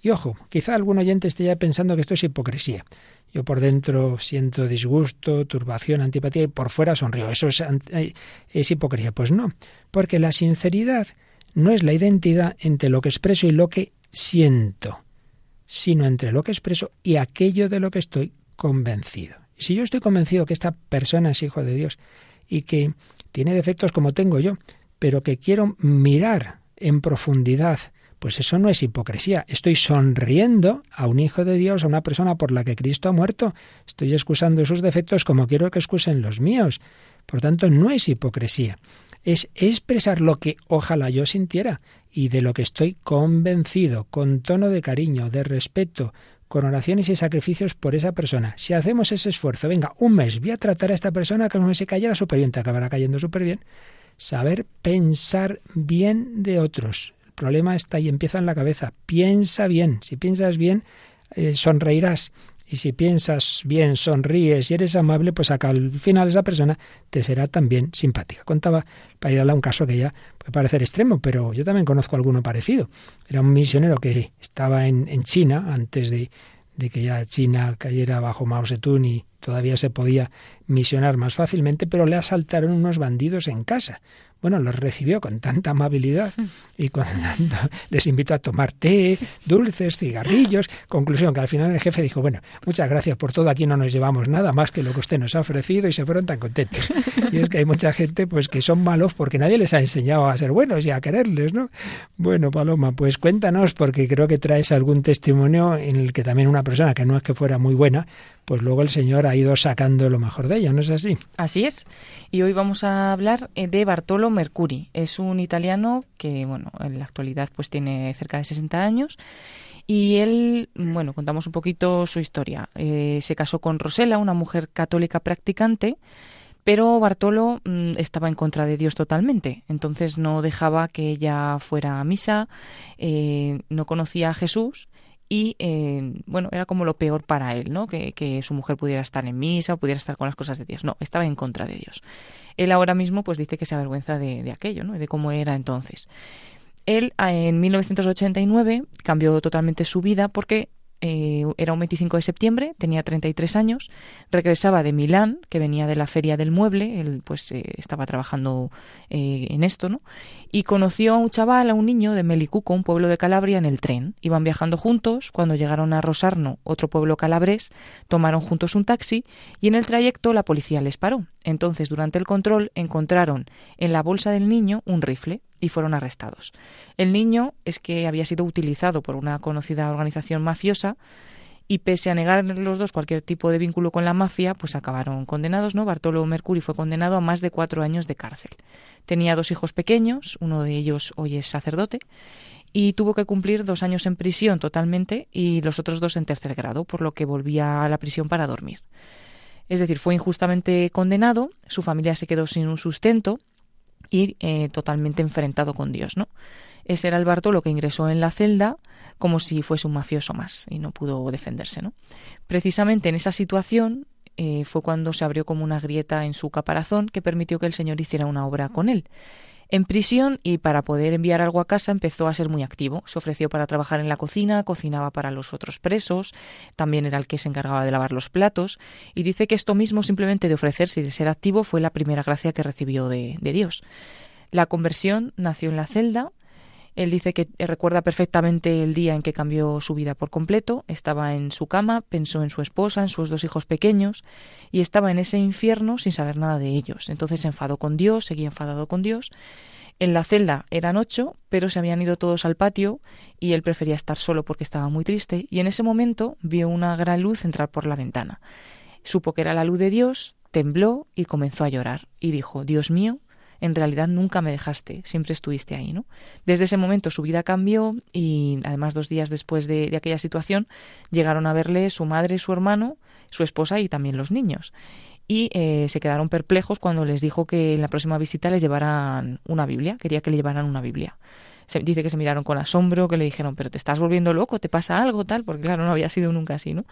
Y ojo, quizá algún oyente esté ya pensando que esto es hipocresía. Yo por dentro siento disgusto, turbación, antipatía y por fuera sonrío. Eso es, eh, es hipocresía. Pues no, porque la sinceridad no es la identidad entre lo que expreso y lo que siento, sino entre lo que expreso y aquello de lo que estoy convencido. Si yo estoy convencido que esta persona es hijo de Dios y que tiene defectos como tengo yo, pero que quiero mirar en profundidad, pues eso no es hipocresía. Estoy sonriendo a un hijo de Dios, a una persona por la que Cristo ha muerto. Estoy excusando sus defectos como quiero que excusen los míos. Por tanto, no es hipocresía. Es expresar lo que ojalá yo sintiera y de lo que estoy convencido, con tono de cariño, de respeto, con oraciones y sacrificios por esa persona. Si hacemos ese esfuerzo, venga, un mes, voy a tratar a esta persona que no se cayera súper bien, te acabará cayendo súper bien. Saber pensar bien de otros. El problema está y empieza en la cabeza. Piensa bien. Si piensas bien, eh, sonreirás. Y si piensas bien, sonríes y eres amable, pues acá al final esa persona te será también simpática. Contaba para ir a un caso que ya puede parecer extremo, pero yo también conozco alguno parecido. Era un misionero que estaba en, en China antes de, de que ya China cayera bajo Mao Zedong y todavía se podía misionar más fácilmente, pero le asaltaron unos bandidos en casa. Bueno, los recibió con tanta amabilidad y con les invitó a tomar té, dulces, cigarrillos. Conclusión, que al final el jefe dijo, bueno, muchas gracias por todo, aquí no nos llevamos nada más que lo que usted nos ha ofrecido y se fueron tan contentos. Y es que hay mucha gente pues que son malos porque nadie les ha enseñado a ser buenos y a quererles, ¿no? Bueno, Paloma, pues cuéntanos porque creo que traes algún testimonio en el que también una persona que no es que fuera muy buena, pues luego el Señor ha ido sacando lo mejor de ella, ¿no es así? Así es. Y hoy vamos a hablar eh, de Bartolo Mercuri. Es un italiano que, bueno, en la actualidad pues tiene cerca de 60 años. Y él, bueno, contamos un poquito su historia. Eh, se casó con Rosela, una mujer católica practicante, pero Bartolo mm, estaba en contra de Dios totalmente. Entonces no dejaba que ella fuera a misa, eh, no conocía a Jesús y eh, bueno, era como lo peor para él, ¿no? Que, que, su mujer pudiera estar en misa o pudiera estar con las cosas de Dios. No, estaba en contra de Dios. Él ahora mismo pues dice que se avergüenza de, de aquello, ¿no? De cómo era entonces. Él en 1989 cambió totalmente su vida porque eh, era un 25 de septiembre, tenía 33 años, regresaba de Milán, que venía de la feria del mueble, él pues eh, estaba trabajando eh, en esto, ¿no? Y conoció a un chaval, a un niño de Melicuco, un pueblo de Calabria, en el tren. Iban viajando juntos, cuando llegaron a Rosarno, otro pueblo calabrés, tomaron juntos un taxi y en el trayecto la policía les paró. Entonces, durante el control, encontraron en la bolsa del niño un rifle y fueron arrestados. El niño es que había sido utilizado por una conocida organización mafiosa y pese a negar los dos cualquier tipo de vínculo con la mafia, pues acabaron condenados, ¿no? Bartolo Mercuri fue condenado a más de cuatro años de cárcel. Tenía dos hijos pequeños, uno de ellos hoy es sacerdote, y tuvo que cumplir dos años en prisión totalmente y los otros dos en tercer grado, por lo que volvía a la prisión para dormir. Es decir, fue injustamente condenado, su familia se quedó sin un sustento y eh, totalmente enfrentado con Dios, ¿no? Ese era el Bartolo que ingresó en la celda como si fuese un mafioso más y no pudo defenderse, ¿no? Precisamente en esa situación eh, fue cuando se abrió como una grieta en su caparazón que permitió que el Señor hiciera una obra con él. En prisión y para poder enviar algo a casa empezó a ser muy activo. Se ofreció para trabajar en la cocina, cocinaba para los otros presos, también era el que se encargaba de lavar los platos y dice que esto mismo simplemente de ofrecerse y de ser activo fue la primera gracia que recibió de, Dios. La conversión nació en la celda él dice que recuerda perfectamente el día en que cambió su vida por completo, estaba en su cama, pensó en su esposa, en sus dos hijos pequeños, y estaba en ese infierno sin saber nada de ellos. Entonces se enfadó con Dios, seguía enfadado con Dios. En la celda eran ocho, pero se habían ido todos al patio y él prefería estar solo porque estaba muy triste, y en ese momento vio una gran luz entrar por la ventana. Supo que era la luz de Dios, tembló y comenzó a llorar, y dijo, Dios mío, en realidad nunca me dejaste, siempre estuviste ahí, ¿no? Desde ese momento su vida cambió y además dos días después de, aquella situación llegaron a verle su madre, su hermano, su esposa y también los niños. Y eh, se quedaron perplejos cuando les dijo que en la próxima visita les llevaran una Biblia, quería que le llevaran una Biblia. Se, dice que se miraron con asombro, que le dijeron, pero te estás volviendo loco, te pasa algo, tal, porque claro, no había sido nunca así, ¿no?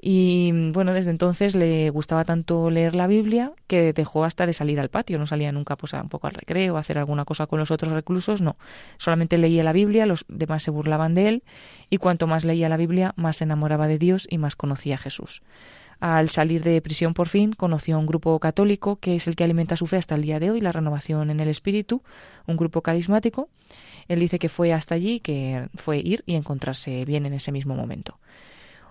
Y bueno, desde entonces le gustaba tanto leer la Biblia que dejó hasta de salir al patio, no salía nunca pues un poco al recreo, a hacer alguna cosa con los otros reclusos, no, solamente leía la Biblia, los demás se burlaban de él y cuanto más leía la Biblia, más se enamoraba de Dios y más conocía a Jesús. Al salir de prisión por fin, conoció a un grupo católico que es el que alimenta su fe hasta el día de hoy, la renovación en el espíritu, un grupo carismático. Él dice que fue hasta allí, que fue ir y encontrarse bien en ese mismo momento.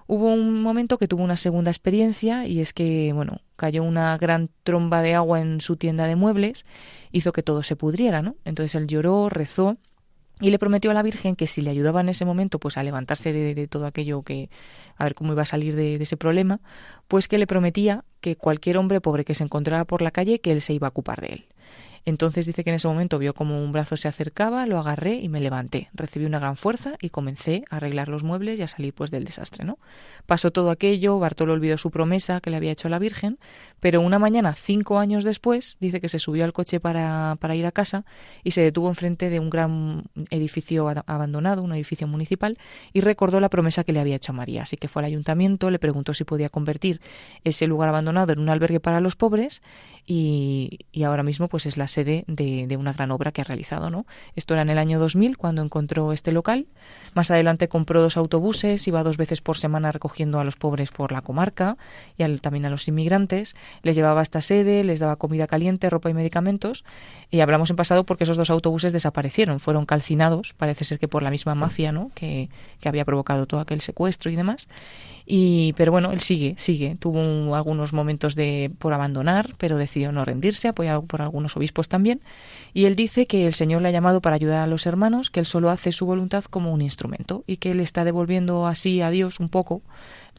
Hubo un momento que tuvo una segunda experiencia y es que, bueno, cayó una gran tromba de agua en su tienda de muebles, hizo que todo se pudriera, ¿no? Entonces él lloró, rezó y le prometió a la Virgen que si le ayudaba en ese momento pues a levantarse de, todo aquello que a ver cómo iba a salir de, de, ese problema, pues que le prometía que cualquier hombre pobre que se encontrara por la calle que él se iba a ocupar de él. Entonces dice que en ese momento vio como un brazo se acercaba, lo agarré y me levanté. Recibí una gran fuerza y comencé a arreglar los muebles y a salir pues del desastre, ¿no? Pasó todo aquello, Bartolo olvidó su promesa que le había hecho a la Virgen, pero una mañana, cinco años después, dice que se subió al coche para, para ir a casa y se detuvo enfrente de un gran edificio abandonado, un edificio municipal, y recordó la promesa que le había hecho a María. Así que fue al ayuntamiento, le preguntó si podía convertir ese lugar abandonado en un albergue para los pobres y, y ahora mismo pues es la sede de, una gran obra que ha realizado. ¿no? Esto era en el año 2000 cuando encontró este local. Más adelante compró dos autobuses, iba dos veces por semana recogiendo a los pobres por la comarca y también a los inmigrantes. Les llevaba a esta sede, les daba comida caliente, ropa y medicamentos. Y hablamos en pasado porque esos dos autobuses desaparecieron, fueron calcinados, parece ser que por la misma mafia ¿no? que, que había provocado todo aquel secuestro y demás. Y, pero bueno, él sigue, sigue. Tuvo algunos momentos de por abandonar, pero decidió no rendirse, apoyado por algunos obispos también. Y él dice que el Señor le ha llamado para ayudar a los hermanos, que él solo hace su voluntad como un instrumento y que él está devolviendo así a Dios un poco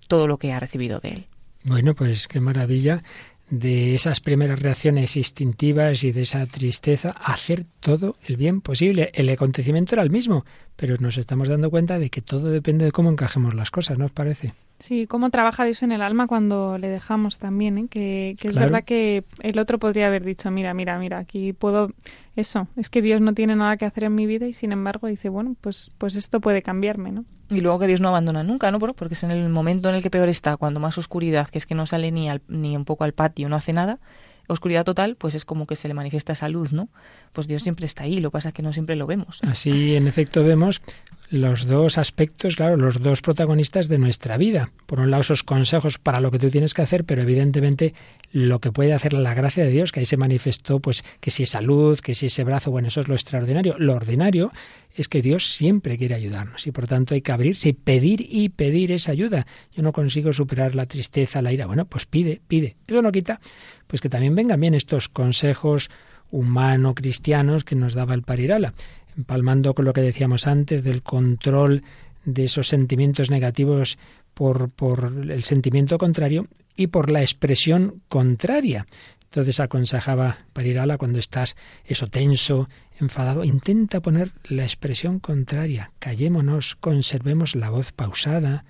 todo lo que ha recibido de él. Bueno, pues qué maravilla de esas primeras reacciones instintivas y de esa tristeza, hacer todo el bien posible. El acontecimiento era el mismo, pero nos estamos dando cuenta de que todo depende de cómo encajemos las cosas, ¿no os parece? Sí, cómo trabaja Dios en el alma cuando le dejamos también, ¿eh? que, es verdad que el otro podría haber dicho, mira, mira, mira, aquí puedo, eso, es que Dios no tiene nada que hacer en mi vida y sin embargo dice, bueno, pues, pues esto puede cambiarme, ¿no? Y luego que Dios no abandona nunca, ¿no? Porque es en el momento en el que peor está, cuando más oscuridad, que es que no sale ni, ni un poco al patio, no hace nada, oscuridad total, pues es como que se le manifiesta esa luz, ¿no? Pues Dios siempre está ahí, lo que pasa es que no siempre lo vemos. Así, en efecto, vemos los dos aspectos, claro, los dos protagonistas de nuestra vida. Por un lado, esos consejos para lo que tú tienes que hacer, pero evidentemente lo que puede hacer la gracia de Dios, que ahí se manifestó, pues, que si esa luz, que si ese brazo, bueno, eso es lo extraordinario. Lo ordinario es que Dios siempre quiere ayudarnos y por tanto hay que abrirse y pedir y pedir esa ayuda. Yo no consigo superar la tristeza, la ira. Bueno, pues pide, pide. Eso no quita, pues que también vengan bien estos consejos humano cristianos que nos daba el Parirala empalmando con lo que decíamos antes del control de esos sentimientos negativos por, por el sentimiento contrario y por la expresión contraria. Entonces aconsejaba Parirala cuando estás eso tenso, enfadado, intenta poner la expresión contraria. Callémonos, conservemos la voz pausada,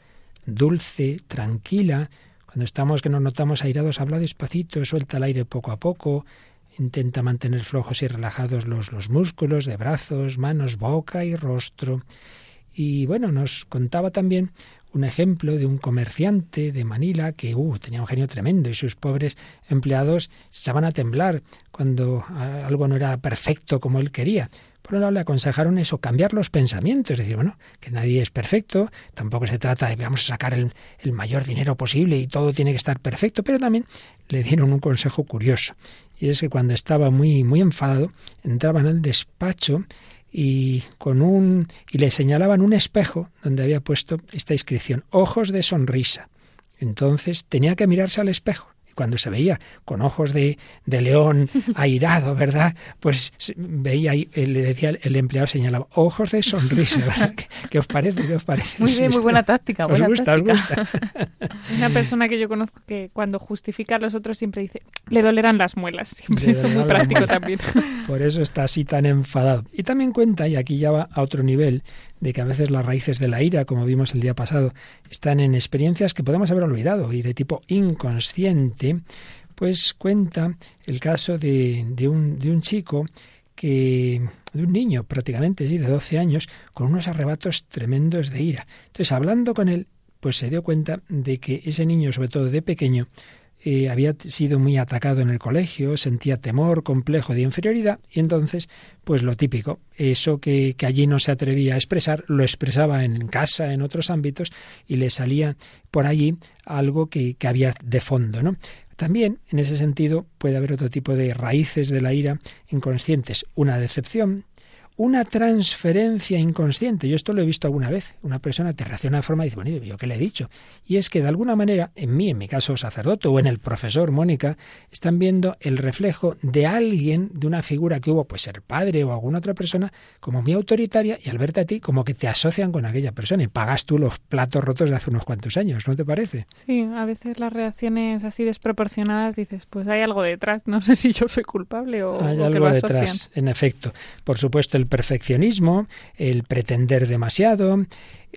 dulce, tranquila. Cuando estamos que nos notamos airados, habla despacito, suelta el aire poco a poco, Intenta mantener flojos y relajados los, los músculos de brazos, manos, boca y rostro. Y bueno, nos contaba también un ejemplo de un comerciante de Manila que uh, tenía un genio tremendo y sus pobres empleados se echaban a temblar cuando algo no era perfecto como él quería. Por un lado le aconsejaron eso, cambiar los pensamientos, es decir, bueno, que nadie es perfecto, tampoco se trata de vamos a sacar el, el mayor dinero posible y todo tiene que estar perfecto, pero también le dieron un consejo curioso, y es que cuando estaba muy, muy enfadado, entraban al despacho y con un y le señalaban un espejo donde había puesto esta inscripción ojos de sonrisa. Entonces tenía que mirarse al espejo cuando se veía con ojos de, de león airado, ¿verdad? Pues veía ahí, eh, le decía el empleado, señalaba, ojos de sonrisa, ¿verdad? ¿Qué, os parece? ¿Qué os parece? Muy bien, muy buena táctica. ¿Os gusta? ¿Os gusta? Una persona que yo conozco que cuando justifica a los otros siempre dice, le dolerán las muelas. Siempre eso es muy práctico también. Por eso está así tan enfadado. Y también cuenta, y aquí ya va a otro nivel, de que a veces las raíces de la ira, como vimos el día pasado, están en experiencias que podemos haber olvidado y de tipo inconsciente, pues cuenta el caso de, de, un, de un chico que de un niño prácticamente, de 12 años, con unos arrebatos tremendos de ira. Entonces, hablando con él, pues se dio cuenta de que ese niño, sobre todo de pequeño, eh, había sido muy atacado en el colegio, sentía temor, complejo de inferioridad, y entonces, pues lo típico, eso que, que, allí no se atrevía a expresar, lo expresaba en casa, en otros ámbitos, y le salía por allí algo que, que había de fondo, ¿no? También, en ese sentido, puede haber otro tipo de raíces de la ira inconscientes, una decepción, una transferencia inconsciente. Yo esto lo he visto alguna vez. Una persona te reacciona de forma y dice, bueno, ¿yo qué le he dicho? Y es que de alguna manera, en mí, en mi caso sacerdote, o en el profesor Mónica, están viendo el reflejo de alguien, de una figura que hubo, pues ser padre o alguna otra persona, como muy autoritaria, y al verte a ti, como que te asocian con aquella persona y pagas tú los platos rotos de hace unos cuantos años, ¿no te parece? Sí, a veces las reacciones así desproporcionadas dices, pues hay algo detrás, no sé si yo soy culpable o... Hay o algo que lo detrás, en efecto. Por supuesto, perfeccionismo, el pretender demasiado,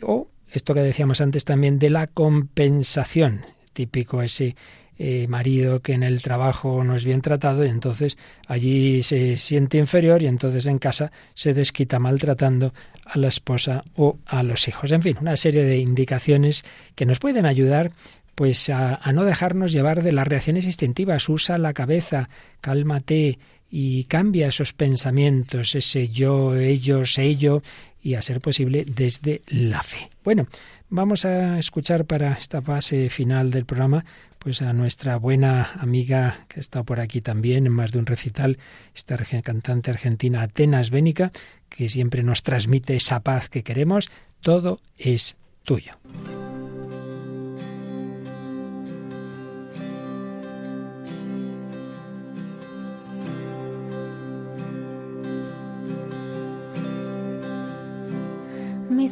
o esto que decíamos antes también de la compensación, típico ese eh, marido que en el trabajo no es bien tratado y entonces allí se siente inferior y entonces en casa se desquita maltratando a la esposa o a los hijos. En fin, una serie de indicaciones que nos pueden ayudar pues a, a no dejarnos llevar de las reacciones instintivas. Usa la cabeza, cálmate, y cambia esos pensamientos, ese yo, ellos, ello, y a ser posible desde la fe. Bueno, vamos a escuchar para esta fase final del programa pues a nuestra buena amiga que ha estado por aquí también en más de un recital, esta cantante argentina Atenas Bénica, que siempre nos transmite esa paz que queremos, todo es tuyo.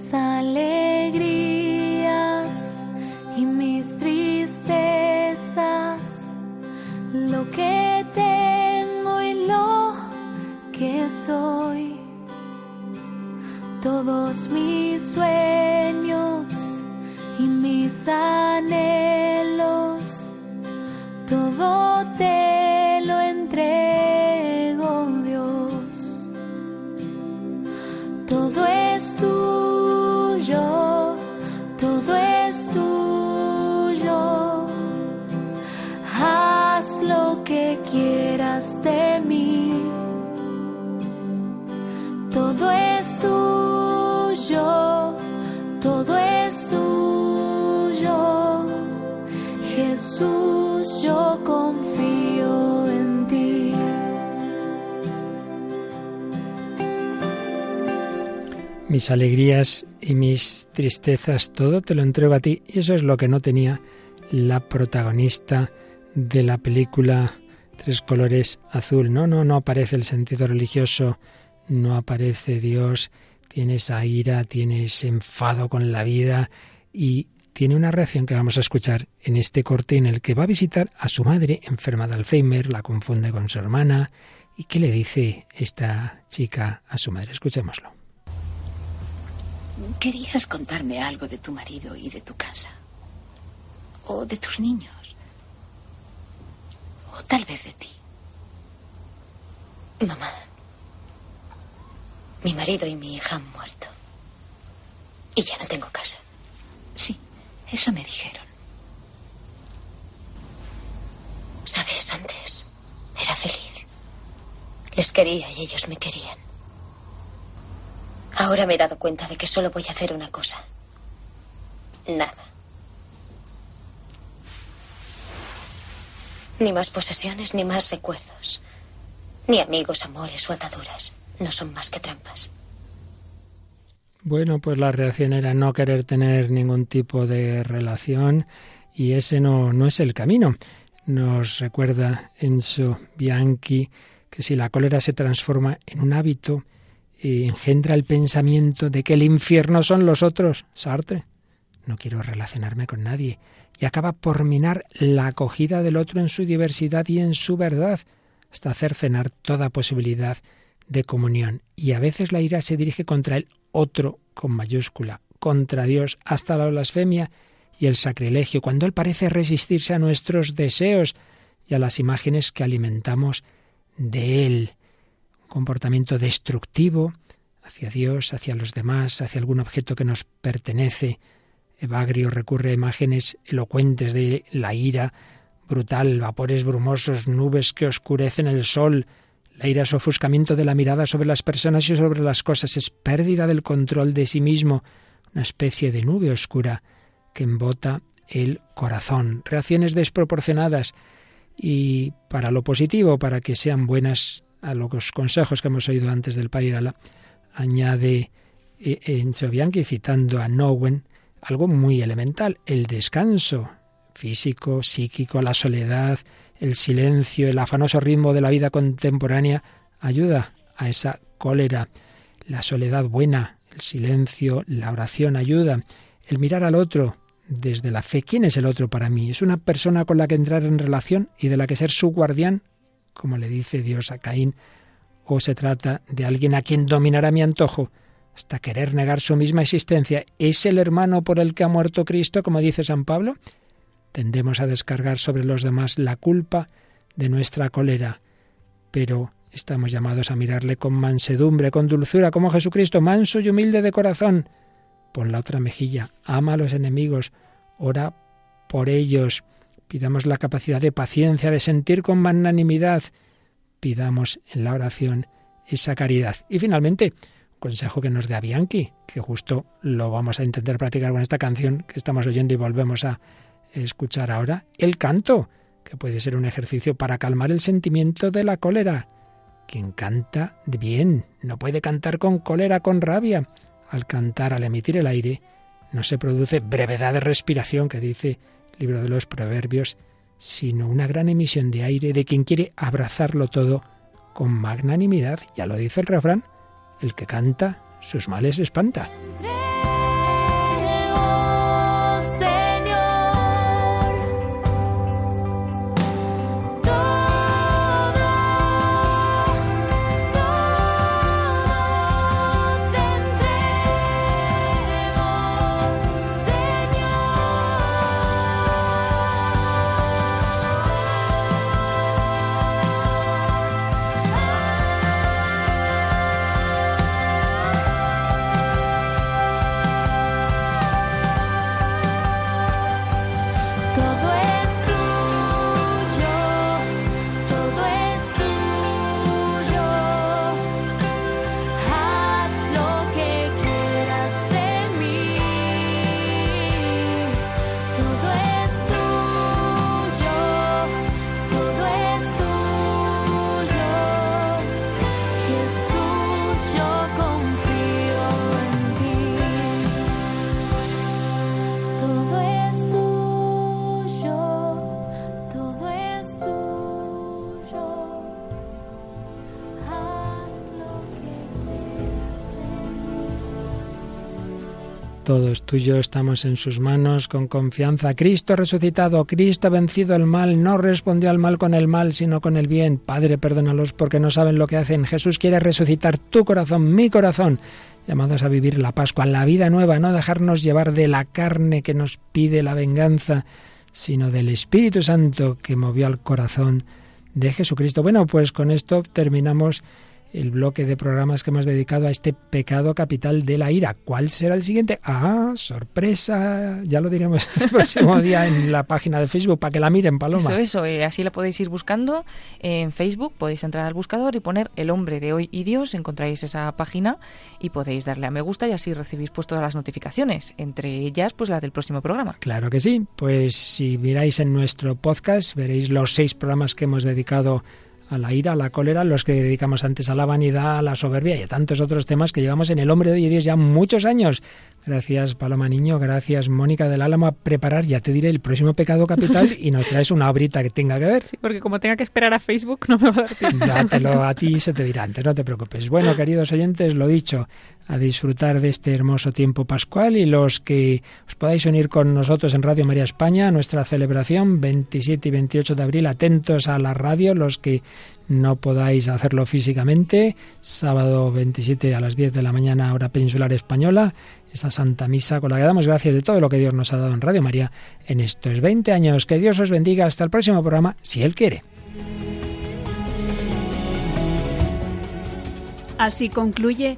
Mis alegrías y mis tristezas, lo que tengo y lo que soy, todos mis sueños y mis anhelos, mis alegrías y mis tristezas, todo te lo entrego a ti. Y eso es lo que no tenía la protagonista de la película Tres colores azul. No, no, no aparece el sentido religioso, no aparece Dios, tiene esa ira, tiene ese enfado con la vida y tiene una reacción que vamos a escuchar en este corte en el que va a visitar a su madre enferma de Alzheimer, la confunde con su hermana. ¿Y qué le dice esta chica a su madre? Escuchémoslo. Querías contarme algo de tu marido y de tu casa. O de tus niños. O tal vez de ti. Mamá. Mi marido y mi hija han muerto. Y ya no tengo casa. Sí, eso me dijeron. Sabes, antes era feliz. Les quería y ellos me querían. Ahora me he dado cuenta de que solo voy a hacer una cosa. Nada. Ni más posesiones, ni más recuerdos. Ni amigos, amores o ataduras. No son más que trampas. Bueno, pues la reacción era no querer tener ningún tipo de relación y ese no, no es el camino. Nos recuerda Enzo Bianchi que si la cólera se transforma en un hábito, engendra el pensamiento de que el infierno son los otros, Sartre. No quiero relacionarme con nadie. Y acaba por minar la acogida del otro en su diversidad y en su verdad, hasta hacer cenar toda posibilidad de comunión. Y a veces la ira se dirige contra el otro con mayúscula, contra Dios, hasta la blasfemia y el sacrilegio, cuando Él parece resistirse a nuestros deseos y a las imágenes que alimentamos de Él. Comportamiento destructivo hacia Dios, hacia los demás, hacia algún objeto que nos pertenece. Evagrio recurre a imágenes elocuentes de la ira brutal, vapores brumosos, nubes que oscurecen el sol. La ira es ofuscamiento de la mirada sobre las personas y sobre las cosas, es pérdida del control de sí mismo, una especie de nube oscura que embota el corazón. Reacciones desproporcionadas y para lo positivo, para que sean buenas a los consejos que hemos oído antes del Parirala, añade eh, en Sobianchi citando a Nowen algo muy elemental, el descanso físico, psíquico, la soledad, el silencio, el afanoso ritmo de la vida contemporánea ayuda a esa cólera, la soledad buena, el silencio, la oración ayuda, el mirar al otro, desde la fe. ¿Quién es el otro para mí? ¿Es una persona con la que entrar en relación y de la que ser su guardián, como le dice Dios a Caín? ¿O se trata de alguien a quien dominará mi antojo hasta querer negar su misma existencia? ¿Es el hermano por el que ha muerto Cristo, como dice San Pablo? Tendemos a descargar sobre los demás la culpa de nuestra cólera, pero estamos llamados a mirarle con mansedumbre, con dulzura, como Jesucristo, manso y humilde de corazón pon la otra mejilla, ama a los enemigos, ora por ellos, pidamos la capacidad de paciencia, de sentir con magnanimidad, pidamos en la oración esa caridad. Y finalmente, consejo que nos dé a Bianchi, que justo lo vamos a intentar practicar con esta canción que estamos oyendo y volvemos a escuchar ahora, el canto, que puede ser un ejercicio para calmar el sentimiento de la cólera. Quien canta bien, no puede cantar con cólera, con rabia al cantar, al emitir el aire, no se produce brevedad de respiración que dice libro de los Proverbios, sino una gran emisión de aire de quien quiere abrazarlo todo con magnanimidad. Ya lo dice el refrán, el que canta sus males espanta. Todo es estamos en sus manos con confianza. Cristo resucitado, Cristo ha vencido el mal, no respondió al mal con el mal, sino con el bien. Padre, perdónalos porque no saben lo que hacen. Jesús quiere resucitar tu corazón, mi corazón, llamados a vivir la Pascua, la vida nueva, no dejarnos llevar de la carne que nos pide la venganza, sino del Espíritu Santo que movió al corazón de Jesucristo. Bueno, pues con esto terminamos el bloque de programas que hemos dedicado a este pecado capital de la ira. ¿Cuál será el siguiente? Ah, sorpresa. Ya lo diremos el próximo día en la página de Facebook para que la miren, Paloma. Eso, eso. eh, así la podéis ir buscando en Facebook. Podéis entrar al buscador y poner El hombre de hoy y Dios. Encontráis esa página y podéis darle a me gusta y así recibís pues todas las notificaciones. Entre ellas, pues la del próximo programa. Claro que sí. Pues si miráis en nuestro podcast, veréis los seis programas que hemos dedicado a la ira, a la cólera, los que dedicamos antes a la vanidad, a la soberbia y a tantos otros temas que llevamos en el hombre de hoy y Dios ya muchos años. Gracias Paloma Niño, gracias Mónica del Álamo a preparar, ya te diré, el próximo pecado capital y nos traes una obrita que tenga que ver. Sí, porque como tenga que esperar a Facebook no me va a dar tiempo. Dátelo a ti se te dirá antes, no te preocupes. Bueno, queridos oyentes, lo dicho, a disfrutar de este hermoso tiempo pascual y los que os podáis unir con nosotros en Radio María España, nuestra celebración 27 y 28 de abril, atentos a la radio, los que no podáis hacerlo físicamente, sábado 27 a las 10 de la mañana hora peninsular española, esa Santa Misa con la que damos gracias de todo lo que Dios nos ha dado en Radio María en estos 20 años. Que Dios os bendiga hasta el próximo programa, si Él quiere. Así concluye